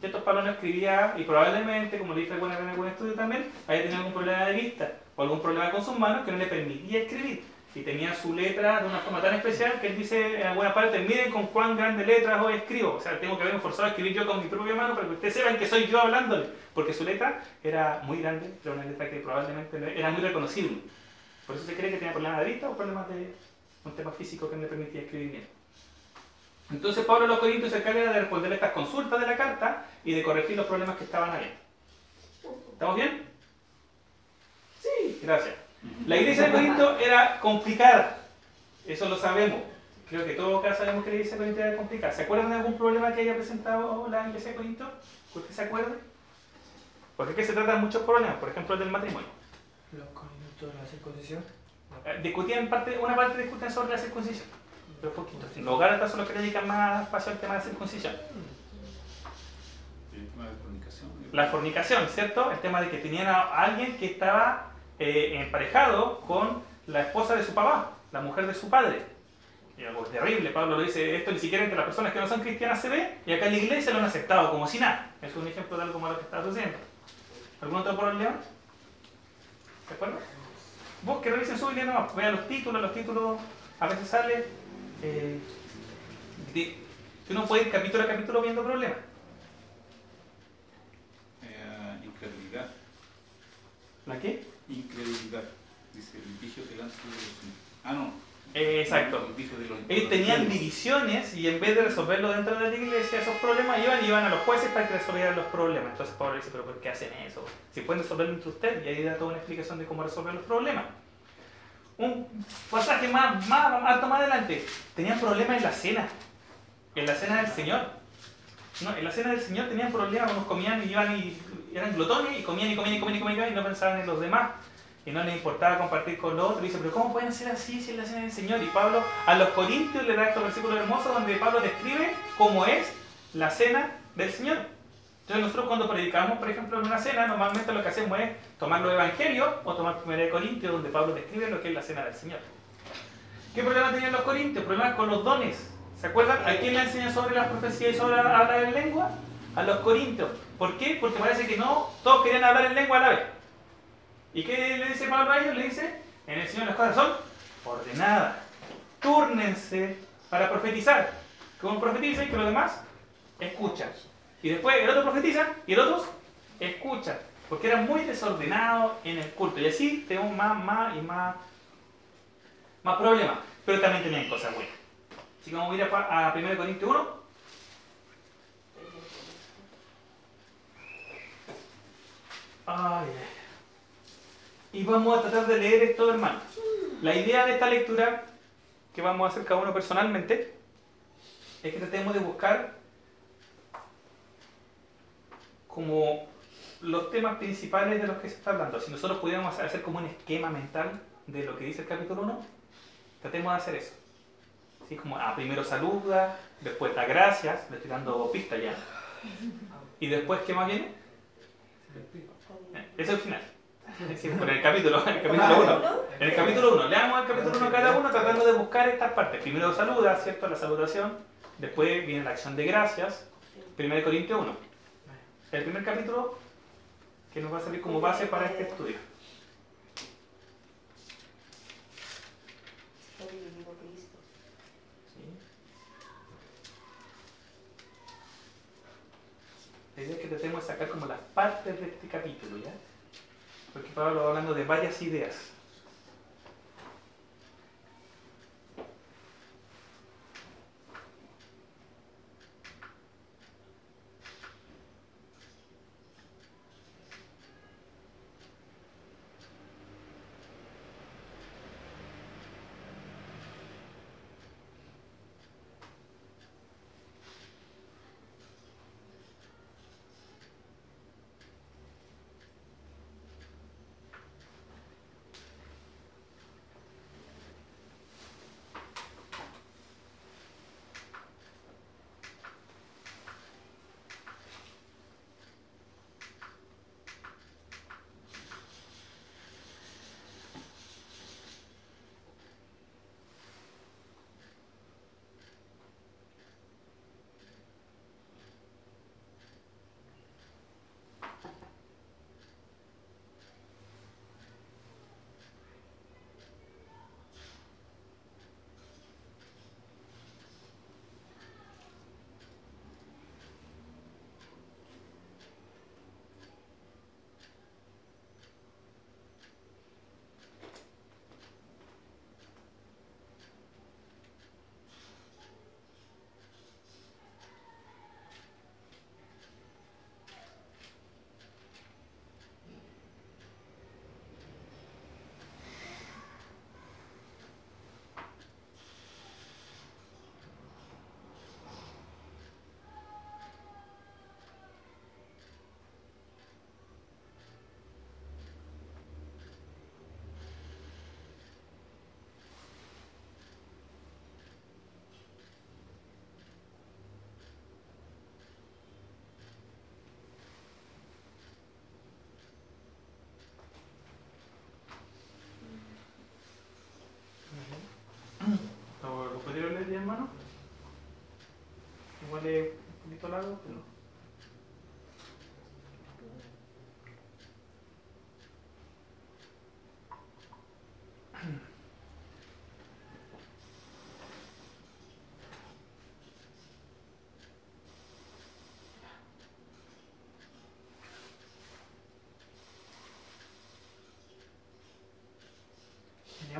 ¿Cierto? Pablo no escribía y probablemente, como le dije alguna vez en algún estudio también, haya tenido algún problema de vista o algún problema con sus manos que no le permitía escribir y tenía su letra de una forma tan especial que él dice en alguna parte, miren con cuán grandes letras hoy escribo. O sea, tengo que haberme forzado a escribir yo con mi propia mano para que ustedes sepan que soy yo hablándole. Porque su letra era muy grande, era una letra que probablemente era muy reconocible. Por eso se cree que tenía problemas de vista o problemas de un tema físico que no le permitía escribir bien. Entonces Pablo los Corintios se encarga de responder estas consultas de la carta y de corregir los problemas que estaban ahí. ¿Estamos bien? Sí, gracias. La iglesia de Corinto era complicada, eso lo sabemos. Creo que todos acá sabemos que la iglesia de Corinto era complicada. ¿Se acuerdan de algún problema que haya presentado la iglesia de Corinto? ¿Usted se acuerda? Porque es que se tratan muchos problemas, por ejemplo el del matrimonio. ¿Los corintios de la circuncisión? Eh, discutían parte, una parte discuten sobre la circuncisión, pero poquito. Los gálatas son los que dedican más espacio al tema de la circuncisión. El tema de la fornicación. La fornicación, ¿cierto? El tema de que tenían a alguien que estaba eh, emparejado con la esposa de su papá, la mujer de su padre. Y algo terrible, Pablo lo dice, esto ni siquiera entre las personas que no son cristianas se ve, y acá en la iglesia lo han aceptado como si nada. Es un ejemplo de algo malo que está sucediendo. ¿Algún otro problema? ¿De acuerdo? Vos que revisen su Biblia nomás, vean los títulos, los títulos a veces sale. Eh, si uno puede ir capítulo a capítulo viendo problemas. Eh, incredulidad. ¿La qué? Incredulidad. Dice, el vigio delante de los... Ah, no. Eh, exacto. Ellos tenían divisiones y en vez de resolverlo dentro de la iglesia, esos problemas iban y iban a los jueces para que resolvieran los problemas. Entonces Pablo dice, pero ¿por qué hacen eso? Si pueden resolverlo entre ustedes, y ahí da toda una explicación de cómo resolver los problemas. Un pasaje más, más alto más adelante. Tenían problemas en la cena. En la cena del Señor. No, en la cena del Señor tenían problemas, unos comían y iban y eran glotones y comían y comían y comían y comían y no pensaban en los demás. Y no les importaba compartir con los otros. Y dice, pero ¿cómo pueden ser así si es la cena del Señor? Y Pablo a los Corintios le da estos versículos hermosos donde Pablo describe cómo es la cena del Señor. Entonces nosotros cuando predicamos, por ejemplo, en una cena, normalmente lo que hacemos es tomar los evangelios o tomar 1 de Corintios, donde Pablo describe lo que es la cena del Señor. ¿Qué problema tenían los corintios? Problemas con los dones. ¿Se acuerdan? ¿A quién le enseña sobre las profecías y sobre hablar en lengua? A los corintios. ¿Por qué? Porque parece que no todos querían hablar en lengua a la vez. ¿Y qué le dice Pablo a ellos? Le dice, en el Señor las cosas son ordenadas. Túrnense para profetizar. Que uno profetiza y que los demás escuchan. Y después el otro profetiza y el otro escucha. Porque era muy desordenado en el culto. Y así tenemos más, más y más, más problemas. Pero también tenían cosas buenas. Así que vamos a ir a, a 1 Corintios 1. Ay, y vamos a tratar de leer esto, hermano. La idea de esta lectura, que vamos a hacer cada uno personalmente, es que tratemos de buscar como los temas principales de los que se está hablando. Si nosotros pudiéramos hacer como un esquema mental de lo que dice el capítulo 1, tratemos de hacer eso. ¿Sí? Como, ah, primero saluda, después da gracias, le estoy dando pista ya. Y después, ¿qué más viene? Es el final. en el capítulo 1. En el capítulo 1. Leamos el capítulo 1 cada uno tratando de buscar estas partes. Primero saluda, ¿cierto? La salutación. Después viene la acción de gracias. 1 Corintios 1. El primer capítulo que nos va a servir como base para este estudio. La idea es que tratemos de sacar como las partes de este capítulo, ¿ya? Porque Pablo va hablando de varias ideas.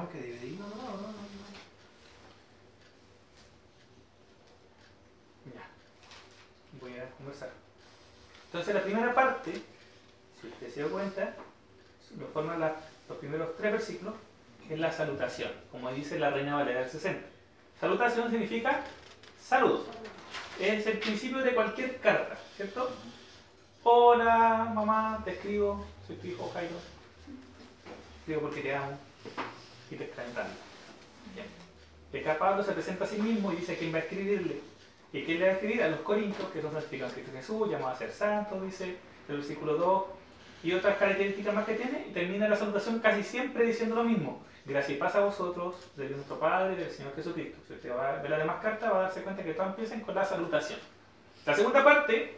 Que dividirlo, ¿no? Entonces la primera parte, si usted se dio cuenta, lo forman los primeros tres versículos, es la salutación, como dice la Reina Valera del 60. Salutación significa saludos. Es el principio de cualquier carta, ¿cierto? Hola, mamá, te escribo, soy tu hijo Jairo. Escribo porque te amo y te. Bien. El Pablo se presenta a sí mismo y dice quién va a escribirle ¿Y quién le va a escribir? A los corintios, que son santificados en Cristo Jesús, llamados a ser santos, dice el versículo 2, y otras características más que tiene, y termina la salutación casi siempre diciendo lo mismo. Gracias y paz a vosotros, de nuestro Padre del Señor Jesucristo. Si usted va a ver las demás cartas, va a darse cuenta que todas empiezan con la salutación. La segunda parte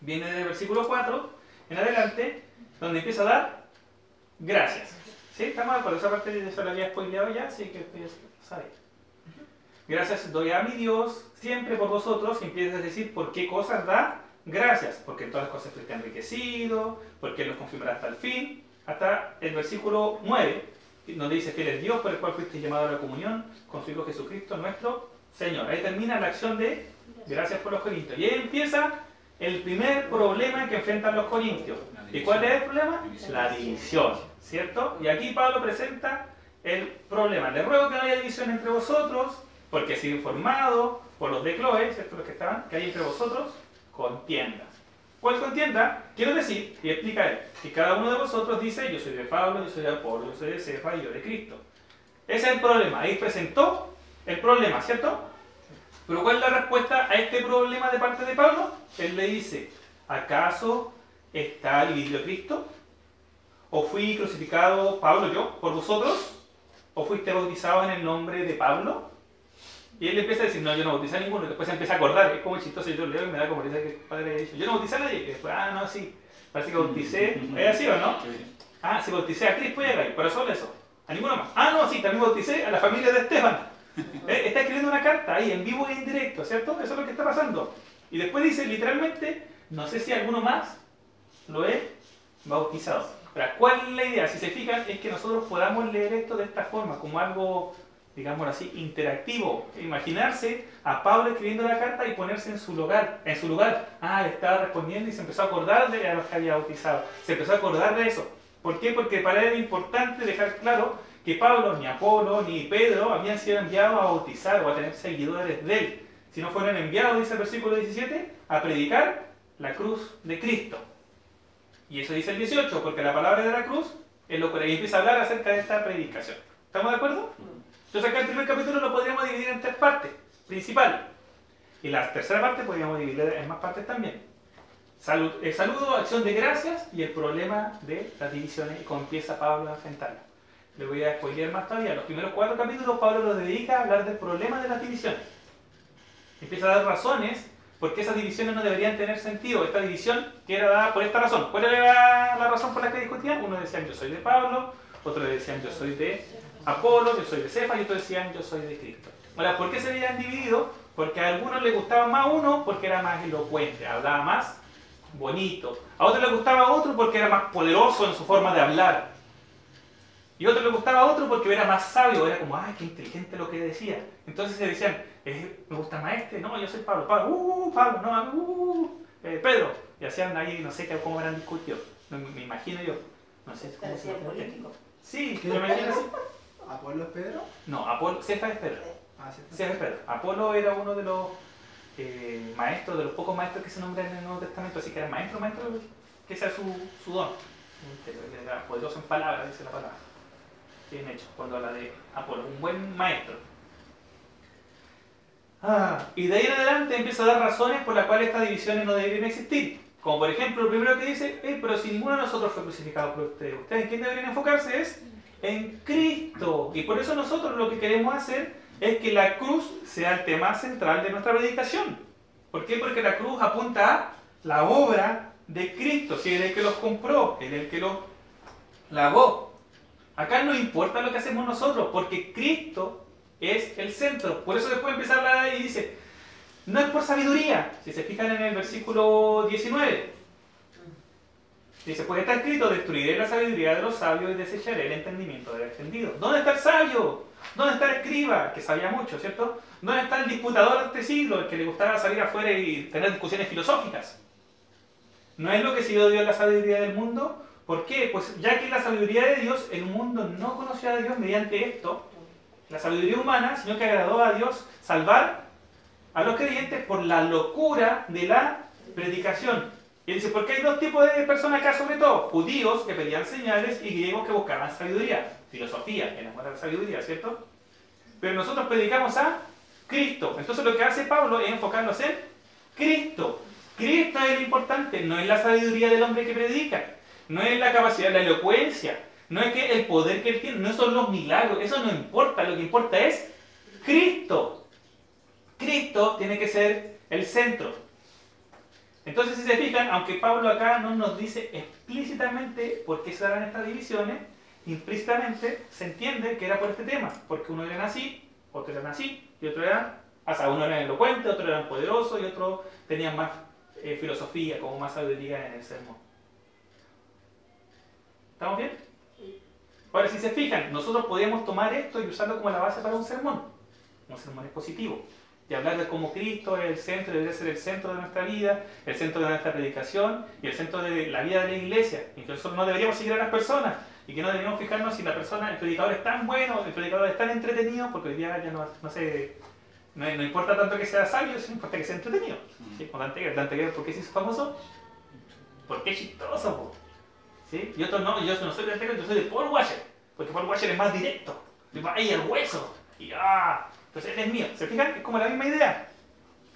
viene del versículo 4 en adelante, donde empieza a dar gracias. ¿Sí? Estamos de acuerdo, esa parte de eso la había spoileado ya, así que ustedes saben. Gracias doy a mi Dios siempre por vosotros. Y empiezas a decir por qué cosas da gracias. Porque en todas las cosas fuiste enriquecido, porque Él nos confirmará hasta el fin. Hasta el versículo 9, donde dice fiel es Dios por el cual fuiste llamado a la comunión con su Hijo Jesucristo, nuestro Señor. Ahí termina la acción de gracias por los corintios. Y ahí empieza el primer problema que enfrentan los corintios. ¿Y cuál es el problema? La división, ¿cierto? Y aquí Pablo presenta el problema. Le ruego que no haya división entre vosotros, porque he sido informado por los de Chloe, ¿cierto? Los que estaban, que hay entre vosotros contiendas. ¿Cuál contienda? Quiero decir, y explica él, que cada uno de vosotros dice, yo soy de Pablo, yo soy de Apolo, yo soy de Cefa y yo de Cristo. Ese es el problema. Ahí presentó el problema, ¿cierto? Pero ¿cuál es la respuesta a este problema de parte de Pablo? Él le dice, ¿acaso está dividido Cristo? ¿O fui crucificado Pablo yo por vosotros? ¿O fuiste bautizado en el nombre de Pablo? Y él empieza a decir, no, yo no bauticé a ninguno. Y después se empieza a acordar, es como chistoso, yo leo y me da como risa que el padre haya dicho, yo no bauticé a nadie. Y después, ah, no, sí, parece que bauticé, ¿es así o no? Ah, sí, bauticé a Crispo y a Gay, pero solo eso, a ninguno más. Ah, no, sí, también bauticé a la familia de Esteban. Eh, está escribiendo una carta ahí, en vivo e en directo, ¿cierto? Eso es lo que está pasando. Y después dice, literalmente, no sé si alguno más lo he bautizado. Ahora, ¿cuál es la idea? Si se fijan, es que nosotros podamos leer esto de esta forma, como algo digámoslo así, interactivo. Imaginarse a Pablo escribiendo la carta y ponerse en su lugar. En su lugar. Ah, le estaba respondiendo y se empezó a acordar de a los que había bautizado. Se empezó a acordar de eso. ¿Por qué? Porque para él era importante dejar claro que Pablo, ni Apolo, ni Pedro habían sido enviados a bautizar o a tener seguidores de él. Si no fueron enviados, dice el versículo 17, a predicar la cruz de Cristo. Y eso dice el 18, porque la palabra de la cruz es lo que empieza a hablar acerca de esta predicación. ¿Estamos de acuerdo? Entonces acá el primer capítulo lo podríamos dividir en tres partes, principal. Y la tercera parte podríamos dividir en más partes también. Salud, el saludo, acción de gracias y el problema de las divisiones y cómo empieza Pablo a enfrentarlo. Le voy a spoilear más todavía. Los primeros cuatro capítulos Pablo los dedica a hablar del problema de las divisiones. Empieza a dar razones por qué esas divisiones no deberían tener sentido. Esta división que era dada por esta razón. ¿Cuál era la razón por la que discutían? Uno decía yo soy de Pablo, otro decían yo soy de Apolo, yo soy de Cefa y otros decían yo soy de Cristo. Ahora, ¿por qué se habían dividido? Porque a algunos les gustaba más uno porque era más elocuente, hablaba más bonito. A otros les gustaba otro porque era más poderoso en su forma de hablar. Y a otros les gustaba otro porque era más sabio, era como, ay, qué inteligente lo que decía. Entonces se decían, eh, ¿me gusta más este? No, yo soy Pablo. Pablo, uh, Pablo, no, uh, eh, Pedro. Y hacían ahí, no sé cómo eran discutido. Me, imagino yo. No sé cómo se político. Sí, me imagino así. ¿Apolo es Pedro? No, Apolo, Cefa es Pedro. Ah, Cefa es Pedro. Apolo era uno de los eh, maestros, de los pocos maestros que se nombran en el Nuevo Testamento, así que era maestro, maestro, que sea su, su don. Era poderoso en palabras, dice la palabra. Bien hecho, cuando habla de Apolo, un buen maestro. Ah, y de ahí en adelante empieza a dar razones por las cuales estas divisiones no deberían existir. Como por ejemplo, lo primero que dice, eh, pero si ninguno de nosotros fue crucificado por ustedes, ¿ustedes en quién deberían enfocarse? Es en Cristo. Y por eso nosotros lo que queremos hacer es que la cruz sea el tema central de nuestra predicación. ¿Por qué? Porque la cruz apunta a la obra de Cristo. Si es el que los compró, es el que los lavó. Acá no importa lo que hacemos nosotros, porque Cristo es el centro. Por eso después empieza a hablar y dice, no es por sabiduría. Si se fijan en el versículo 19, Dice, pues está escrito, destruiré la sabiduría de los sabios y desecharé el entendimiento del entendido. ¿Dónde está el sabio? ¿Dónde está el escriba? Que sabía mucho, ¿cierto? ¿Dónde está el disputador de este siglo, el que le gustaba salir afuera y tener discusiones filosóficas? ¿No es lo que siguió Dios la sabiduría del mundo? ¿Por qué? Pues ya que la sabiduría de Dios, el mundo no conocía a Dios mediante esto, la sabiduría humana, sino que agradó a Dios salvar a los creyentes por la locura de la predicación. Y dice, porque hay dos tipos de personas acá sobre todo, judíos que pedían señales y griegos que buscaban sabiduría, filosofía, que la sabiduría, ¿cierto? Pero nosotros predicamos a Cristo. Entonces lo que hace Pablo es enfocarnos en Cristo. Cristo es lo importante, no es la sabiduría del hombre que predica, no es la capacidad, la elocuencia, no es que el poder que él tiene, no son los milagros, eso no importa, lo que importa es Cristo. Cristo tiene que ser el centro. Entonces, si se fijan, aunque Pablo acá no nos dice explícitamente por qué se darán estas divisiones, implícitamente se entiende que era por este tema, porque uno era así, otro era así, y otro era, o sea, uno era elocuente, otro era poderoso y otro tenía más eh, filosofía, como más sabiduría en el sermón. ¿Estamos bien? Ahora, si se fijan, nosotros podríamos tomar esto y usarlo como la base para un sermón, un sermón expositivo. y hablar de cómo Cristo es el centro, debe ser el centro de nuestra vida, el centro de nuestra predicación y el centro de la vida de la iglesia. Nosotros no deberíamos seguir a las personas y que no deberíamos fijarnos si la persona, el predicador es tan bueno, el predicador es tan entretenido, porque hoy día ya no, no sé, no, importa tanto que sea sabio, sino importa que sea entretenido. ¿sí? Como Dante, Dante ¿por qué se hizo famoso? Porque es chistoso. ¿Sí? Y no, yo no soy de Dante yo soy de Paul Washer, porque Paul Washer es más directo, va ahí hueso, y ah, entonces él es mío. ¿Se fijan? Es como la misma idea.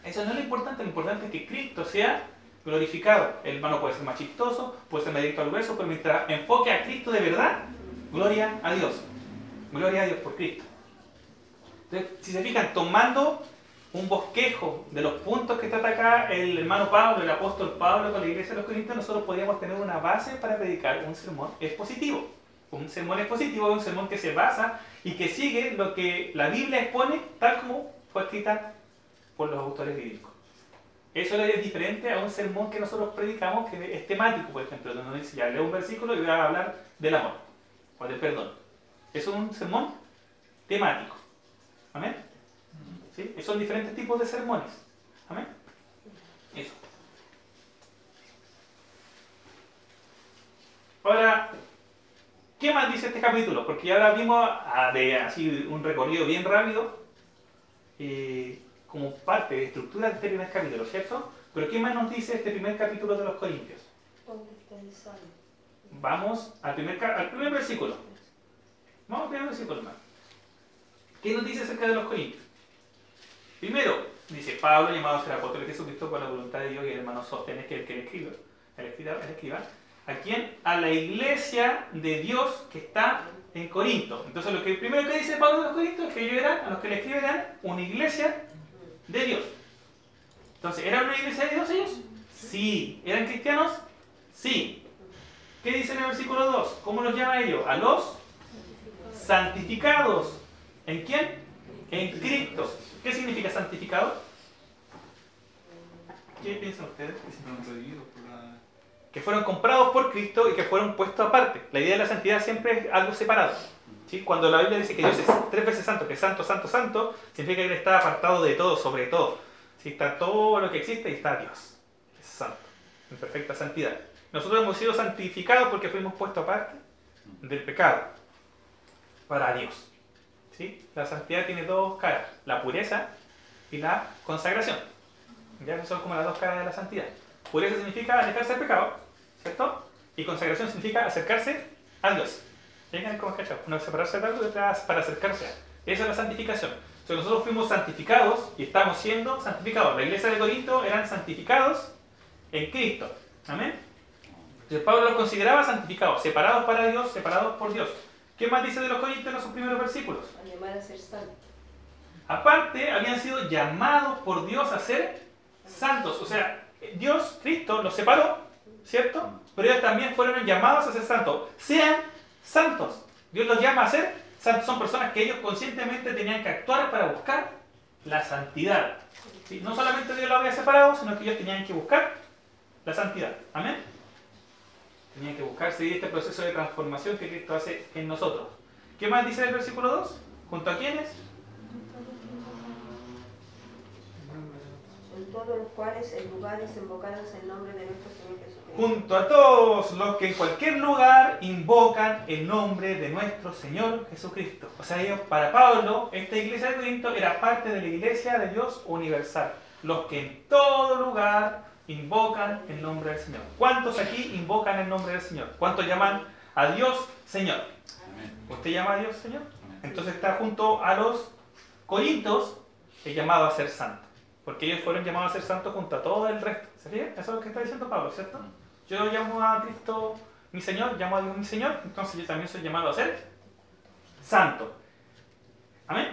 Eso no es lo importante, lo importante es que Cristo sea glorificado. El hermano puede ser más chistoso, puede ser más directo al hueso, pero mientras enfoque a Cristo de verdad, gloria a Dios. Gloria a Dios por Cristo. Entonces, si se fijan, tomando un bosquejo de los puntos que trata acá el hermano Pablo, el apóstol Pablo con la iglesia de los Corintios, nosotros podríamos tener una base para predicar un sermón expositivo. Un sermón expositivo es un sermón que se basa y que sigue lo que la Biblia expone tal como fue escrita por los autores bíblicos. Eso es diferente a un sermón que nosotros predicamos que es temático, por ejemplo, donde dice, ya leo un versículo y voy a hablar del amor o del perdón. Eso es un sermón temático. ¿Amén? ¿Sí? Son diferentes tipos de sermones. ¿Amén? Eso. Ahora, ¿qué más dice este capítulo? Porque ya ahora vimos ah, de, así un recorrido bien rápido. Eh, como parte de estructura de este primer capítulo, ¿cierto? Pero ¿qué más nos dice este primer capítulo de los Corintios? Vamos al primer, al primer versículo. Vamos al primer versículo, hermano. ¿Qué nos dice acerca de los Corintios? Primero, dice Pablo, llamado a ser apóstol de Jesucristo por la voluntad de Dios y el hermano Sostenes, que el que le escribe, el escriba, el escriba. ¿A quién? A la iglesia de Dios que está en Corinto. Entonces, lo que primero que dice Pablo de los Corintios es que ellos eran, a los que le escriben, eran una iglesia de Dios. Entonces, ¿eran una iglesia de Dios ellos? Sí. ¿Eran cristianos? Sí. ¿Qué dice en el versículo 2? ¿Cómo los llama ellos? A los santificados. ¿En quién? En Cristo. ¿Qué significa santificado? ¿Qué piensan ustedes? Que fueron comprados por Cristo y que fueron puestos aparte. La idea de la santidad siempre es algo separado. Cuando la Biblia dice que Dios es tres veces santo, que es santo, santo, santo, significa que Él está apartado de todo, sobre todo. ¿sí? Está todo lo que existe y está Dios. Es santo, en perfecta santidad. Nosotros hemos sido santificados porque fuimos puestos aparte del pecado para Dios. ¿Sí? La santidad tiene dos caras, la pureza y la consagración. Ya son como las dos caras de la santidad. Pureza significa alejarse del pecado, ¿cierto? Y consagración significa acercarse a Dios. Vengan como cachado. Uno separarse de algo para acercarse a. Esa es la santificación. Entonces nosotros fuimos santificados y estamos siendo santificados. La iglesia de Corinto eran santificados en Cristo. Amén. Entonces Pablo los consideraba santificados, separados para Dios, separados por Dios. ¿Qué más dice de los Corintios en sus primeros versículos? A ser santos. Aparte, habían sido llamados por Dios a ser santos. O sea, Dios, Cristo, los separó, ¿cierto? Pero ellos también fueron llamados a ser santos. Sean santos. Dios los llama a ser santos. Son personas que ellos conscientemente tenían que actuar para buscar la santidad. No solamente Dios los había separado, sino que ellos tenían que buscar la santidad. Amén. Tenían que buscar seguir este proceso de transformación que Cristo hace en nosotros. ¿Qué más dice el versículo 2? ¿Junto a quiénes? En todos los cuales en lugares invocados el nombre de nuestro Señor Jesús junto a todos los que en cualquier lugar invocan el nombre de nuestro Señor Jesucristo. O sea, ellos, para Pablo, esta iglesia de Corinto era parte de la iglesia de Dios universal. Los que en todo lugar invocan el nombre del Señor. ¿Cuántos aquí invocan el nombre del Señor? ¿Cuántos llaman a Dios Señor? ¿Usted llama a Dios Señor? Entonces está junto a los Corintos, el llamado a ser santo. Porque ellos fueron llamados a ser santos junto a todo el resto. ¿Se Eso es lo que está diciendo Pablo, ¿cierto? Yo llamo a Cristo mi Señor, llamo a Dios mi Señor, entonces yo también soy llamado a ser santo. Amén.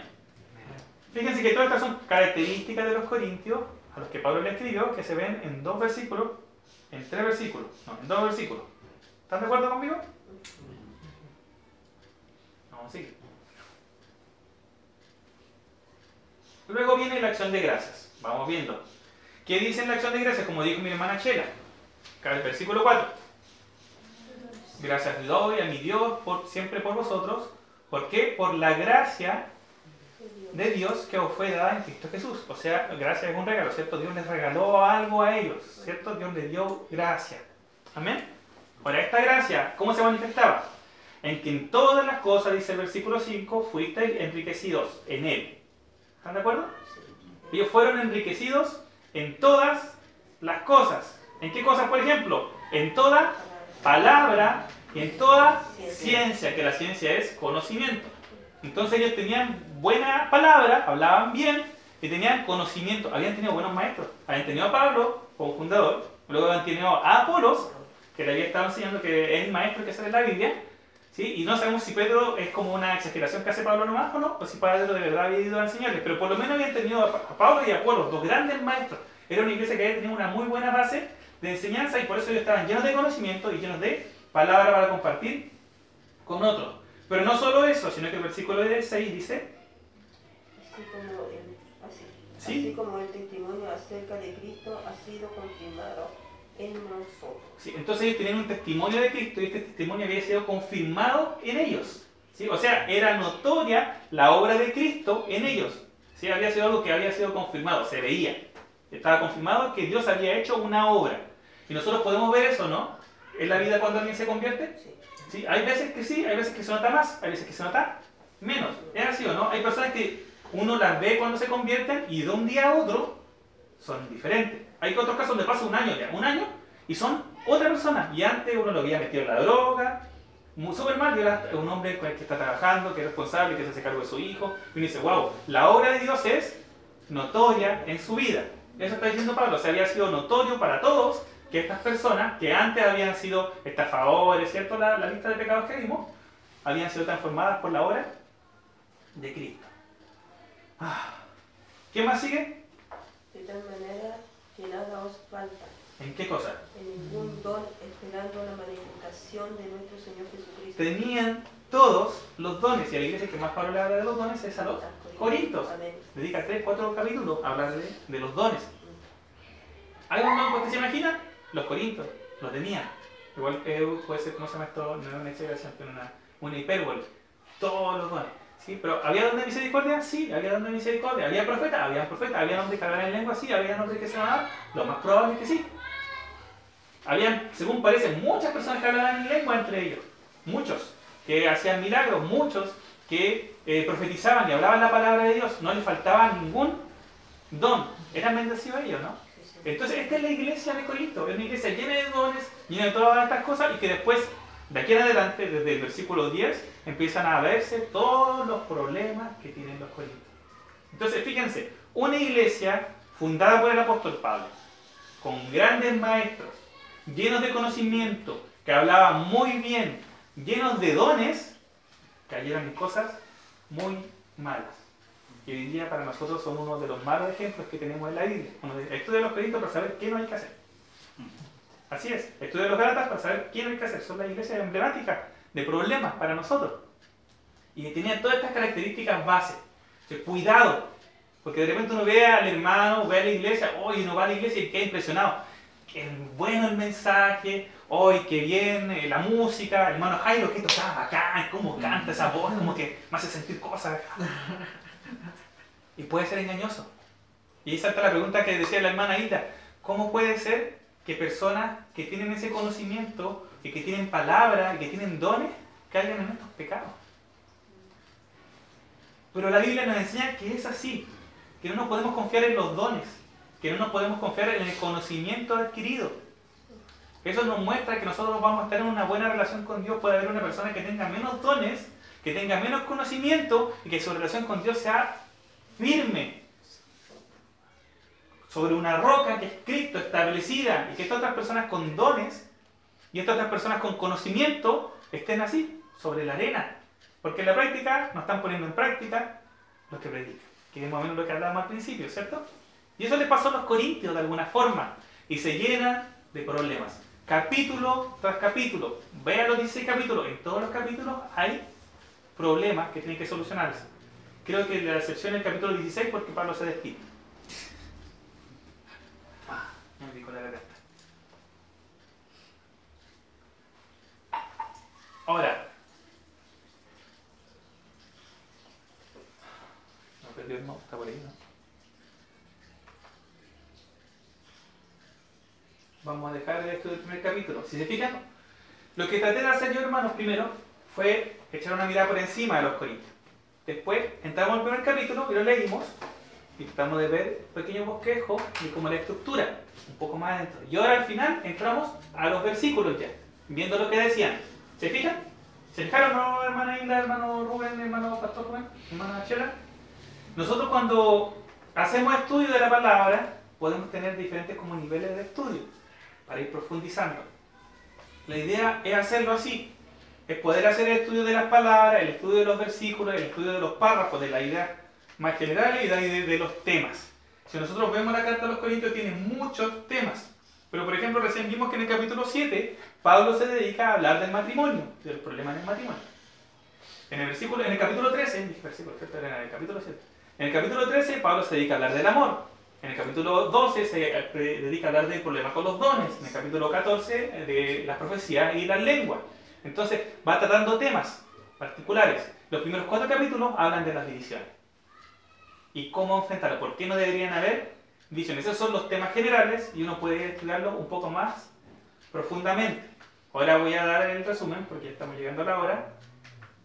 Fíjense que todas estas son características de los corintios a los que Pablo le escribió que se ven en dos versículos, en tres versículos, no, en dos versículos. ¿Están de acuerdo conmigo? Vamos a seguir. Luego viene la acción de gracias. Vamos viendo. ¿Qué dice en la acción de gracias? Como dijo mi hermana Chela el versículo 4. Gracias doy a mi Dios por, siempre por vosotros. ¿Por qué? Por la gracia de Dios que os fue dada en Cristo Jesús. O sea, gracia es un regalo, ¿cierto? Dios les regaló algo a ellos, ¿cierto? Dios les dio gracia. Amén. Ahora, esta gracia, ¿cómo se manifestaba? En que en todas las cosas, dice el versículo 5, fuisteis enriquecidos en Él. ¿Están de acuerdo? Ellos fueron enriquecidos en todas las cosas. ¿En qué cosas, por ejemplo? En toda palabra y en toda ciencia, que la ciencia es conocimiento. Entonces ellos tenían buena palabra, hablaban bien y tenían conocimiento. Habían tenido buenos maestros. Habían tenido a Pablo como fundador, luego habían tenido a Apolos, que le había estado enseñando que es el maestro que sale la Biblia. ¿sí? Y no sabemos si Pedro es como una exageración que hace Pablo nomás o no, o si Pedro de verdad había ido a enseñarles. Pero por lo menos habían tenido a Pablo y Apolos, dos grandes maestros. Era una iglesia que había tenido una muy buena base de enseñanza y por eso ellos estaban llenos de conocimiento y llenos de palabra para compartir con otros. Pero no solo eso, sino que el versículo 6 dice... Así como, el, así, como el testimonio acerca de Cristo ha sido confirmado en nosotros. Sí, entonces ellos tenían un testimonio de Cristo y este testimonio había sido confirmado en ellos. ¿sí? O sea, era notoria la obra de Cristo en ellos. ¿sí? Había sido algo que había sido confirmado, se veía. Estaba confirmado que Dios había hecho una obra. Y nosotros podemos ver eso, ¿no? En la vida cuando alguien se convierte. Sí. ¿Sí? Hay veces que sí, hay veces que se nota más, hay veces que se nota menos. ¿Es así o no? Hay personas que uno las ve cuando se convierten y de un día a otro son diferentes. Hay otros casos donde pasa un año ya, un año, y son otra persona. Y antes uno lo había metido en la droga, súper mal, y ahora es un hombre que está trabajando, que es responsable, que se hace cargo de su hijo, y uno dice, wow, la obra de Dios es notoria en su vida. Eso está diciendo Pablo, se había sido notorio para todos que estas personas, que antes habían sido estafadores, ¿cierto? La, lista de pecados que vimos, habían sido transformadas por la obra de Cristo. Ah. ¿Qué más sigue? De tal manera que nada os falta. ¿En qué cosa? En ningún don, esperando la manifestación de nuestro Señor Jesucristo. Tenían todos los dones, y a la iglesia que más Pablo le habla de los dones es a los Corintios. Dedica 3, 4 capítulos a hablar de, los dones. ¿Hay un don que se imagina? Los corintios lo tenían. Igual puede ser, ¿cómo se llama esto? No es una exageración, pero una, una hipérbole. Todos los dones. ¿Sí? Pero ¿había don de misericordia? Sí, había don de misericordia. ¿Había profeta? Había profeta. ¿Había que hablaban en lengua? Sí. ¿Había hombres que se llamaban? Lo más probable es que sí. Habían, según parece, muchas personas que hablaban en lengua entre ellos. Muchos. Que hacían milagros. Muchos que eh, profetizaban y hablaban la palabra de Dios. No les faltaba ningún don. Eran bendecidos ellos, ¿no? Entonces, esta es la iglesia de Corinto, es una iglesia llena de dones, llena de todas estas cosas y que después, de aquí en adelante, desde el versículo 10, empiezan a verse todos los problemas que tienen los corintios. Entonces, fíjense, una iglesia fundada por el apóstol Pablo, con grandes maestros, llenos de conocimiento, que hablaban muy bien, llenos de dones, cayeron en cosas muy malas que hoy día para nosotros son uno de los malos ejemplos que tenemos en la Biblia. estudia los créditos para saber qué no hay que hacer. Así es, estudia los Galatas para saber qué no hay que hacer. Son las iglesias emblemáticas de problemas para nosotros. Y que tenían todas estas características base. cuidado, porque de repente uno ve al hermano, ve a la iglesia, hoy uno va a la iglesia y queda impresionado. Qué bueno el mensaje, hoy qué bien eh, la música, hermano Jairo, que tocaba acá, cómo canta esa voz, como que me hace sentir cosas. Y puede ser engañoso. Y ahí salta la pregunta que decía la hermana Ida. ¿Cómo puede ser que personas que tienen ese conocimiento y que tienen palabra y que tienen dones caigan en estos pecados? Pero la Biblia nos enseña que es así, que no nos podemos confiar en los dones, que no nos podemos confiar en el conocimiento adquirido. Eso nos muestra que nosotros vamos a estar en una buena relación con Dios. Puede haber una persona que tenga menos dones, que tenga menos conocimiento y que su relación con Dios sea firme sobre una roca que es Cristo establecida y que estas otras personas con dones y estas otras personas con conocimiento estén así, sobre la arena. Porque en la práctica no están poniendo en práctica lo que predican, que es más o menos lo que hablábamos al principio, ¿cierto? Y eso le pasó a los corintios de alguna forma y se llenan de problemas. Capítulo tras capítulo, vean los 16 capítulos, en todos los capítulos hay problemas que tienen que solucionarse. Creo que la excepción es el capítulo 16 porque Pablo se despide. Ah, me dijo la garganta. Ahora, perdió el está por ahí, ¿no? Vamos a dejar esto del primer capítulo. Si se fijan, lo que traté de hacer yo, hermanos, primero fue echar una mirada por encima de los Corintios. Después entramos al primer capítulo y lo leímos y tratamos de ver un pequeño bosquejo y como la estructura, un poco más adentro. Y ahora al final entramos a los versículos ya, viendo lo que decían. ¿Se fijan? ¿Se fijaron, hermana Isla, hermano Rubén, hermano Pastor Rubén, hermana Chela? Nosotros cuando hacemos estudio de la palabra, podemos tener diferentes como niveles de estudio para ir profundizando. La idea es hacerlo así, es poder hacer el estudio de las palabras, el estudio de los versículos, el estudio de los párrafos, de la idea más general y de, de los temas. Si nosotros vemos la carta a los Corintios, tiene muchos temas. Pero por ejemplo, recién vimos que en el capítulo 7, Pablo se dedica a hablar del matrimonio, de los problemas del matrimonio. En el, versículo, en el capítulo 13, en versículo, en el capítulo 7, en el capítulo 13, Pablo se dedica a hablar del amor. En el capítulo 12 se dedica a hablar del problema con los dones. En el capítulo 14 de las profecías y las lenguas. Entonces va tratando temas particulares. Los primeros cuatro capítulos hablan de las divisiones. Y cómo enfrentarlas. ¿Por qué no deberían haber divisiones? Esos son los temas generales y uno puede estudiarlo un poco más profundamente. Ahora voy a dar el resumen, porque ya estamos llegando a la hora,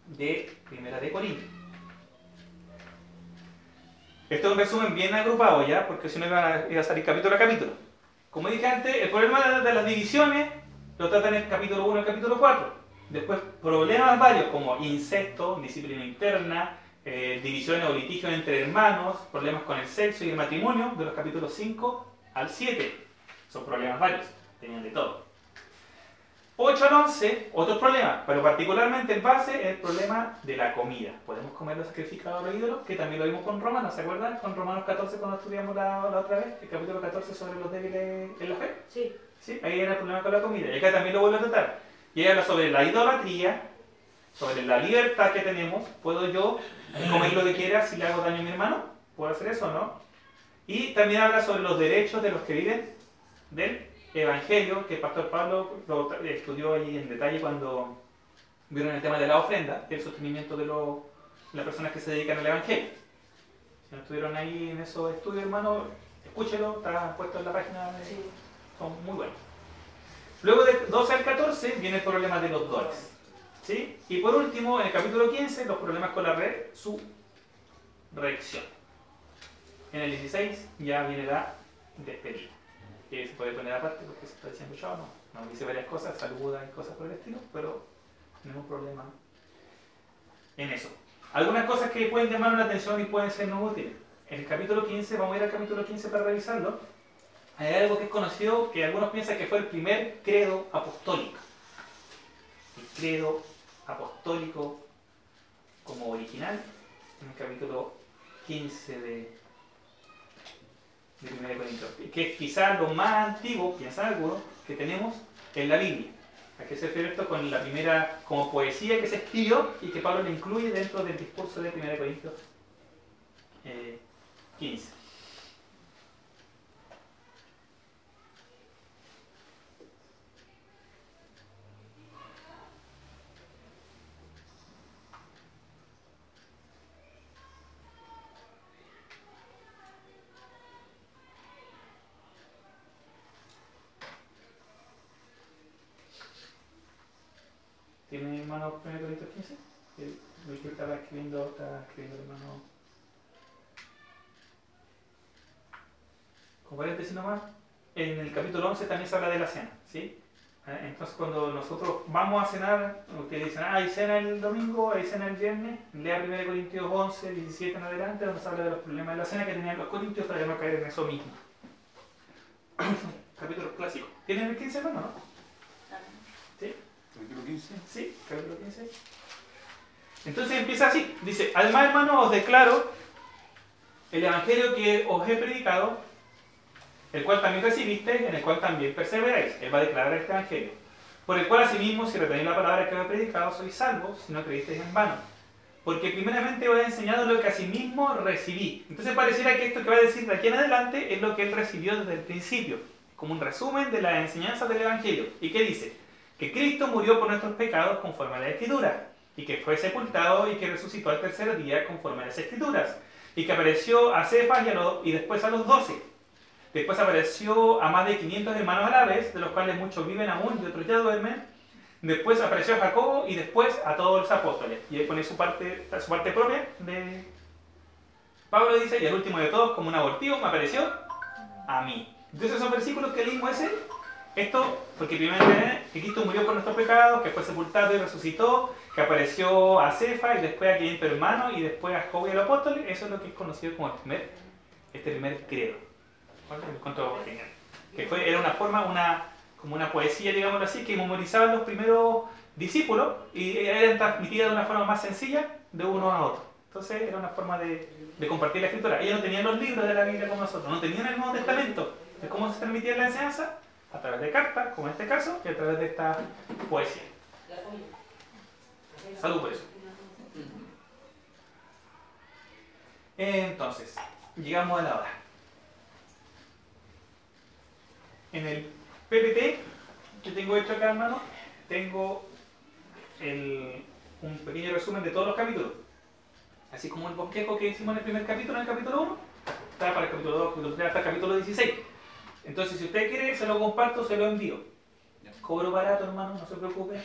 de Primera de Corintios. Esto es un resumen bien agrupado ya, porque si no iba a, salir capítulo a capítulo. Como dije antes, el problema de las divisiones lo trata en el capítulo 1 y el capítulo 4. Después, problemas varios como incesto, disciplina interna, eh, divisiones o litigios entre hermanos, problemas con el sexo y el matrimonio, de los capítulos 5 al 7. Son problemas varios, tenían de todo. 8 al 11, otros problemas, pero particularmente en base el problema de la comida. ¿Podemos comer los sacrificados a los ídolos? Que también lo vimos con Romanos, ¿se acuerdan? Con Romanos 14 cuando estudiamos la, la otra vez, el capítulo 14 sobre los débiles en la fe. Sí. Sí, ahí era el problema con la comida. Y acá también lo vuelvo a tratar. Y habla sobre la idolatría, sobre la libertad que tenemos. ¿Puedo yo comer lo que quiera si le hago daño a mi hermano? ¿Puedo hacer eso o no? Y también habla sobre los derechos de los que viven del Evangelio, que el pastor Pablo lo estudió ahí en detalle cuando vieron el tema de la ofrenda, el sostenimiento de las personas que se dedican al Evangelio. Si no estuvieron ahí en esos estudios, hermano, escúchelo, está puesto en la página, son muy buenos. Luego de 12 al 14 viene el problema de los dones. ¿sí? Y por último, en el capítulo 15, los problemas con la red, su reacción. En el 16 ya viene la despedida. Que se puede poner aparte porque se está diciendo chao, no. Nos dice varias cosas, saluda y cosas por el estilo, pero hay problema en eso. Algunas cosas que pueden llamar la atención y pueden ser no útiles. En el capítulo 15, vamos a ir al capítulo 15 para revisarlo hay algo que es conocido que algunos piensan que fue el primer credo apostólico. El credo apostólico como original, en el capítulo 15 de, de 1 Corintios, que es quizás lo más antiguo, piensan algunos, que tenemos en la Biblia. ¿A qué se refiere esto con la primera, como poesía que se escribió y que Pablo le incluye dentro del discurso de 1 Corintios 15? ¿Tiene hermano 1 Corintios 15? El que estaba escribiendo, estaba escribiendo hermano. Con paréntesis nomás, en el capítulo 11 también se habla de la cena, ¿sí? Eh, entonces cuando nosotros vamos a cenar, ustedes dicen, ah, hay cena el domingo, hay cena el viernes, lea 1 Corintios 11, 17 en adelante, donde se habla de los problemas de la cena que tenían los corintios para no caer en eso mismo. Capítulo clásico. ¿Tienen el 15 hermano, no? ¿Capítulo 15? Sí, capítulo 15. Entonces empieza así. Dice, además hermanos os declaro el evangelio que os he predicado, el cual también recibisteis, en el cual también perseveráis. Él va a declarar este evangelio. Por el cual asimismo, si retenéis la palabra que os he predicado, sois salvos, si no creísteis en vano. Porque primeramente os he enseñado lo que asimismo recibí. Entonces pareciera que esto que va a decir de aquí en adelante es lo que él recibió desde el principio, como un resumen de la enseñanza del Evangelio. ¿Y qué dice? Que Cristo murió por nuestros pecados conforme a la Escritura, y que fue sepultado y que resucitó al tercer día conforme a las Escrituras, y que apareció a Cefas y, y después a los doce. Después apareció a más de 500 hermanos árabes, de los cuales muchos viven aún y otros ya duermen. Después apareció a Jacobo y después a todos los apóstoles. Y él pone su parte, su parte propia de... Pablo dice, y el último de todos, como un abortivo, me apareció a mí. Entonces esos versículos que leímos ese, esto, porque primero que Cristo murió por nuestros pecados, que fue sepultado y resucitó, que apareció a Cefa y después a 500 hermanos y después a Jacobo y a los apóstoles, eso es lo que es conocido como el primer, este primer credo. genial. Que fue, era una forma, una, como una poesía, digámoslo así, que memorizaban los primeros discípulos y eran transmitidas de una forma más sencilla de uno a otro. Entonces era una forma de, de compartir la escritura. Ellos no tenían los libros de la Biblia como nosotros, no tenían el Nuevo Testamento cómo se transmitía la enseñanza a través de cartas, como en este caso, y a través de esta poesía. Salud por eso. Entonces, llegamos a la hora. En el PPT que tengo hecho acá, hermano, tengo un pequeño resumen de todos los capítulos. Así como el bosquejo que hicimos en el primer capítulo, en el capítulo 1, está para el capítulo 2, capítulo 3, hasta el capítulo 16. Entonces, si usted quiere, se lo comparto, se lo envío. Cobro barato, hermano, no se preocupe.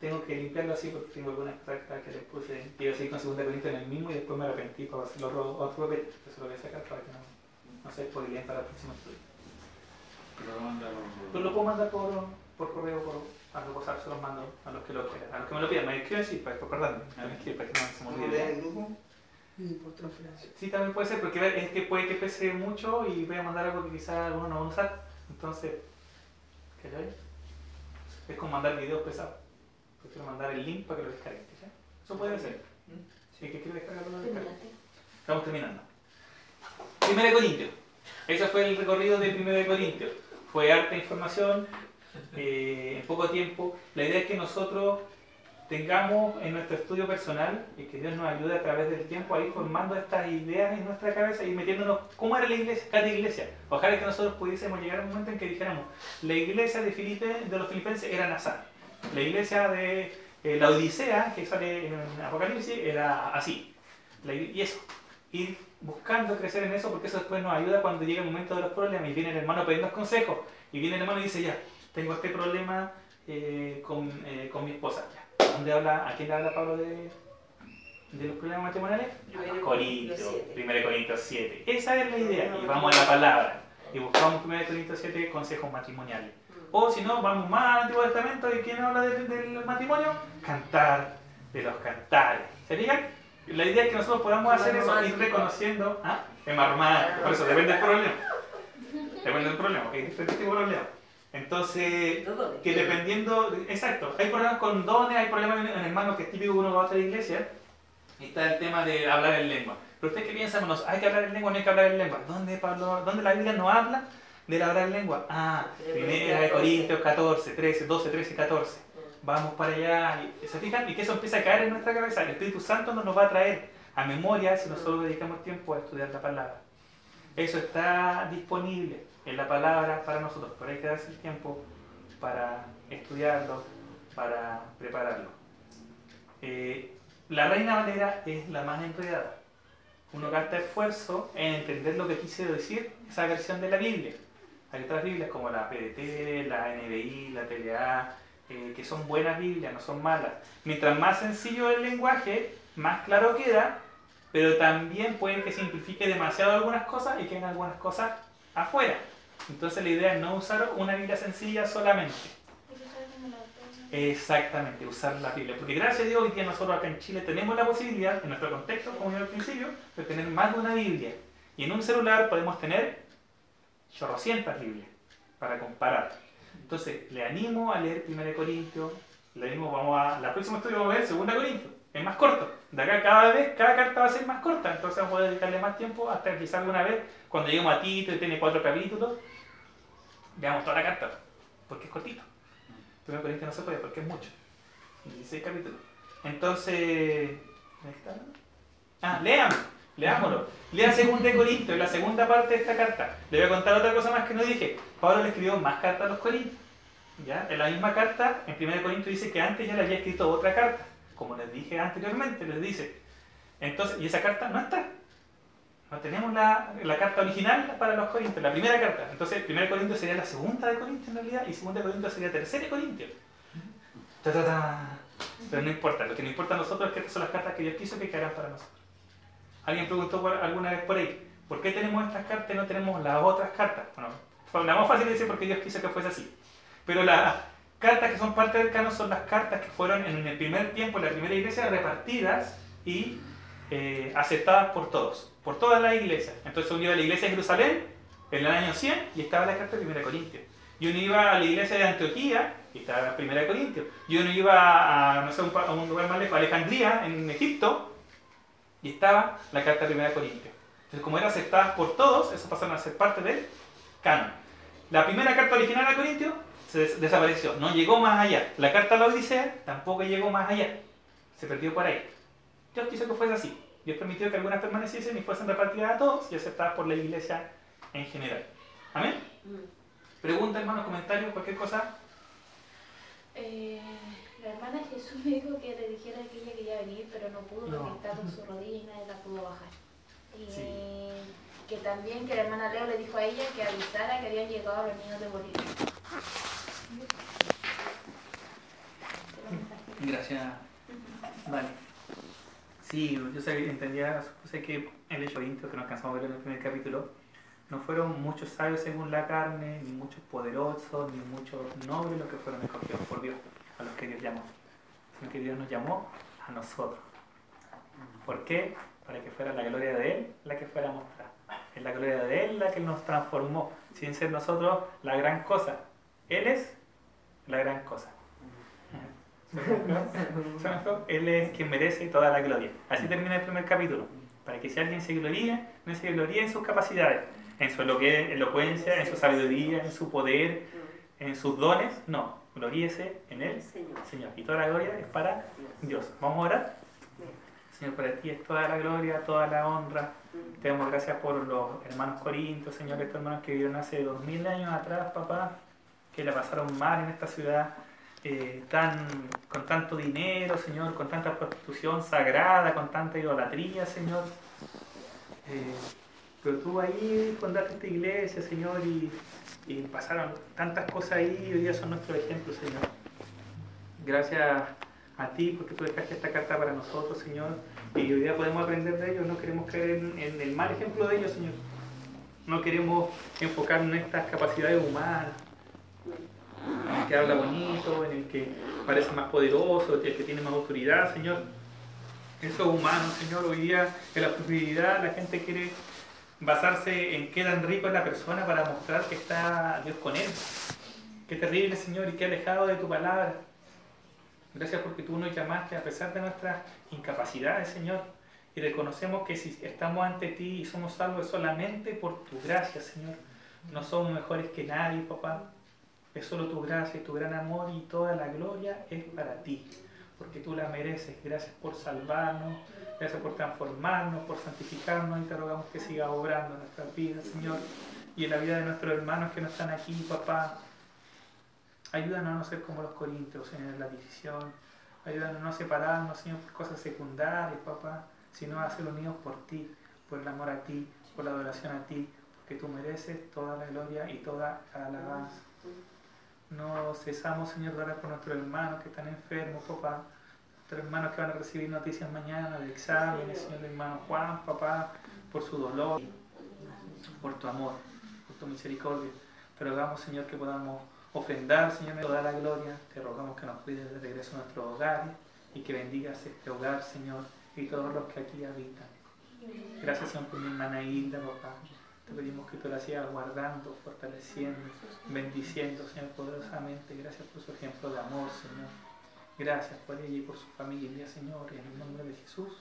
tengo, que limpiarlo así porque tengo algunas prácticas que les puse. Quiero seguir con segunda Corintios en el mismo y después me arrepentí para hacerlo otro papel. Eso lo voy a sacar para que no, no se spoileen para el próximo estudio. Pero lo puedo mandar por, por correo, por, a los WhatsApp, se los mando a los que lo quieran. A los que me lo pidan, me escriben sí, para, recordarme. Me escriben para que no se me olvide. Grupo? por transferencia. Sí, también puede ser, porque es que puede que pese mucho y voy a mandar algo que quizás algunos no van a usar. Entonces, ¿qué hay? Es como mandar videos pesados. Prefiero mandar el link para que lo descarguen. ¿sí? Eso puede ser. Si que quiere descargarlo, lo descarga. Estamos terminando. Primera de Corintios. Ese fue el recorrido de Primera de Corintios. Fue harta información, eh, en poco tiempo. La idea es que nosotros tengamos en nuestro estudio personal y que Dios nos ayude a través del tiempo a ir formando estas ideas en nuestra cabeza y metiéndonos cómo era la iglesia, cada iglesia. Ojalá que nosotros pudiésemos llegar a un momento en que dijéramos, la iglesia de, Filipe, de los filipenses era Nazar, la iglesia de eh, la Odisea, que sale en Apocalipsis, era así. y eso, ir buscando crecer en eso porque eso después nos ayuda cuando llega el momento de los problemas y viene el hermano pidiendo consejos y viene el hermano y dice, ya, tengo este problema eh, con, eh, con mi esposa. ¿Dónde habla, ¿A quién le habla Pablo de, de los problemas matrimoniales? A Corintios, 1 Corintios 7. Esa es la idea. Y vamos a la palabra. Y buscamos 1 Corintios 7 consejos matrimoniales. Mm. O si no, vamos más al Antiguo Testamento y ¿quién habla del, matrimonio? Cantar de los cantares. ¿Se fijan? La idea es que nosotros podamos hacer eso, ir reconociendo. ¿Ah? Es más romántico, por eso depende del problema. Depende del problema, hay diferentes tipos de problemas. Entonces, que dependiendo, exacto, hay problemas con dones, hay problemas en, hermanos que es típico que uno va a otra iglesia, y está el tema de hablar en lengua. Pero usted qué piensa, hermanos, hay que hablar en lengua, no hay que hablar en lengua. ¿Dónde, Pablo, ¿Dónde la Biblia no habla de hablar en lengua? Ah, primera de Corintios 14, 13, 12, 13, 14. Vamos para allá, y, ¿se fijan? Y que eso empieza a caer en nuestra cabeza. El Espíritu Santo nos lo va a traer a memoria si nosotros dedicamos tiempo a estudiar la palabra. Eso está disponible en la palabra para nosotros, pero hay que darse el tiempo para estudiarlo, para prepararlo. Eh, la Reina Valera es la más enredada. Uno gasta esfuerzo en entender lo que quise decir esa versión de la Biblia. Hay otras Biblias como la PDT, la NBI, la TLA, eh, que son buenas Biblias, no son malas. Mientras más sencillo el lenguaje, más claro queda, pero también pueden que simplifique demasiado algunas cosas y queden algunas cosas afuera. Entonces la idea es no usar una Biblia sencilla solamente. Exactamente, usar la Biblia. Porque gracias a Dios hoy día nosotros acá en Chile tenemos la posibilidad, en nuestro contexto, como yo al principio, de tener más de una Biblia. Y en un celular podemos tener chorrocientas Biblias para comparar. Entonces, le animo a leer 1 Corintios, le animo, vamos a, la próxima estudio vamos a ver 2 Corintios, es más corto. De acá cada vez, cada carta va a ser más corta, entonces vamos a dedicarle más tiempo hasta quizás alguna vez, cuando lleguemos a Tito y tiene cuatro capítulos, veamos toda la carta, porque es cortito. Primero Corintios no se puede porque es mucho. 16 capítulos. Entonces, está? Ah, lean, leámoslo. Lea 2 Corintios, la segunda parte de esta carta. Le voy a contar otra cosa más que no dije. Pablo le escribió más cartas a los Corintios. ¿Ya? En la misma carta, en 1 Corintios dice que antes ya le había escrito otra carta. Como les dije anteriormente, les dice, Entonces, y esa carta no está. No tenemos la, la, carta original para los Corintios, la primera carta. Entonces, el primer Corintio sería la segunda de Corintios en realidad, y segunda de Corintios sería tercera de Corintios. Pero no importa, lo que nos importa a nosotros es que estas son las cartas que Dios quiso que quedaran para nosotros. Alguien preguntó alguna vez por ahí, ¿por qué tenemos estas cartas y no tenemos las otras cartas? Bueno, la más fácil de decir porque Dios quiso que fuese así. Pero las cartas que son parte del canon son las cartas que fueron en el primer tiempo, en la primera iglesia, repartidas y eh, aceptadas por todos, por toda la iglesia. Entonces uno iba a la iglesia de Jerusalén en el año 100 y estaba la carta de 1 Corintios. Y uno iba a la iglesia de Antioquía y estaba la primera de Corintios. Y uno iba a, no sé, a un lugar más lejos, Alejandría, en Egipto, y estaba la carta de primera de Corintios. Entonces, como era aceptada por todos, eso pasaron a ser parte del canon. La primera carta original a Corintios se desapareció, no llegó más allá. La carta a la Odisea tampoco llegó más allá, se perdió por ahí. Dios quiso que fuese así. Dios permitió que algunas permaneciesen y fuesen repartidas a todos y aceptadas por la iglesia en general. Amén. Mm. Pregunta, hermano, comentarios, cualquier cosa. Eh, la hermana Jesús me dijo que le dijera a aquella que iba a venir, pero no pudo porque estaba con su rodilla y nadie la pudo bajar. Y que también que la hermana Leo le dijo a ella que avisara que habían llegado los niños de Bolivia. Gracias. Vale. Sí, yo sé, entendía, sé que el hecho íntimo que nos cansamos de ver en el primer capítulo, no fueron muchos sabios según la carne, ni muchos poderosos, ni muchos nobles los que fueron escogidos por Dios, a los que Dios llamó, sino que Dios nos llamó a nosotros. ¿Por qué? Para que fuera la gloria de Él la que fuera mostrada. Es la gloria de Él la que nos transformó, sin ser nosotros la gran cosa. Él es la gran cosa. Él es quien merece toda la gloria. Así termina el primer capítulo. Para que si alguien se gloríe, no se gloríe en sus capacidades, en su elocuencia, en su sabiduría, en su poder, en sus dones. No, gloríese en Él, Señor. Y toda la gloria es para Dios. Vamos a orar. Señor, para ti es toda la gloria, toda la honra. Te damos gracias por los hermanos corintios, Señor, estos hermanos que vivieron hace dos mil años atrás, papá, que la pasaron mal en esta ciudad eh, tan, con tanto dinero, Señor, con tanta prostitución sagrada, con tanta idolatría, Señor. Eh, pero tú ahí fundaste esta iglesia, Señor, y, pasaron tantas cosas ahí y hoy día son nuestros ejemplos, Señor. Gracias a ti porque tú dejaste esta carta para nosotros, Señor, y hoy día podemos aprender de ellos. No queremos caer en, en el mal ejemplo de ellos, Señor. No queremos enfocarnos en estas capacidades humanas en el que habla bonito, en el que parece más poderoso, en el que tiene más autoridad, Señor. Eso es humano, Señor. Hoy día en la prosperidad la gente quiere basarse en qué tan rico es la persona para mostrar que está Dios con él. Qué terrible, Señor, y qué alejado de tu palabra. Gracias porque tú nos llamaste a pesar de nuestras incapacidades, Señor. Y reconocemos que si estamos ante ti y somos salvos solamente por tu gracia, Señor. No somos mejores que nadie, papá. Es solo tu gracia y tu gran amor y toda la gloria es para ti, porque tú la mereces. Gracias por salvarnos, gracias por transformarnos, por santificarnos y te rogamos que siga obrando en nuestras vidas, Señor, y en la vida de nuestros hermanos que no están aquí, papá. Ayúdanos a no ser como los corintios, en la división. Ayúdanos a no separarnos, Señor, por cosas secundarias, papá, sino a ser unidos por ti, por el amor a ti, por la adoración a ti, porque tú mereces toda la gloria y toda la alabanza. No cesamos, Señor, de orar por nuestros hermanos que están enfermos, papá. Nuestros hermanos que van a recibir noticias mañana de exámenes, Señor, hermano Juan, papá, por su dolor, por tu amor, por tu misericordia. Te rogamos, Señor, que podamos ofrendar, Señor, toda la gloria. Te rogamos que nos cuides de regreso a nuestro hogar y que bendigas este hogar, Señor, y todos los que aquí habitan. Gracias, Señor, por mi hermana Hilda, papá. Te pedimos que tú la sigas guardando, fortaleciendo, bendiciendo, Señor, poderosamente. Gracias por su ejemplo de amor, Señor. Gracias por ella y por su familia, Señor, en el nombre de Jesús.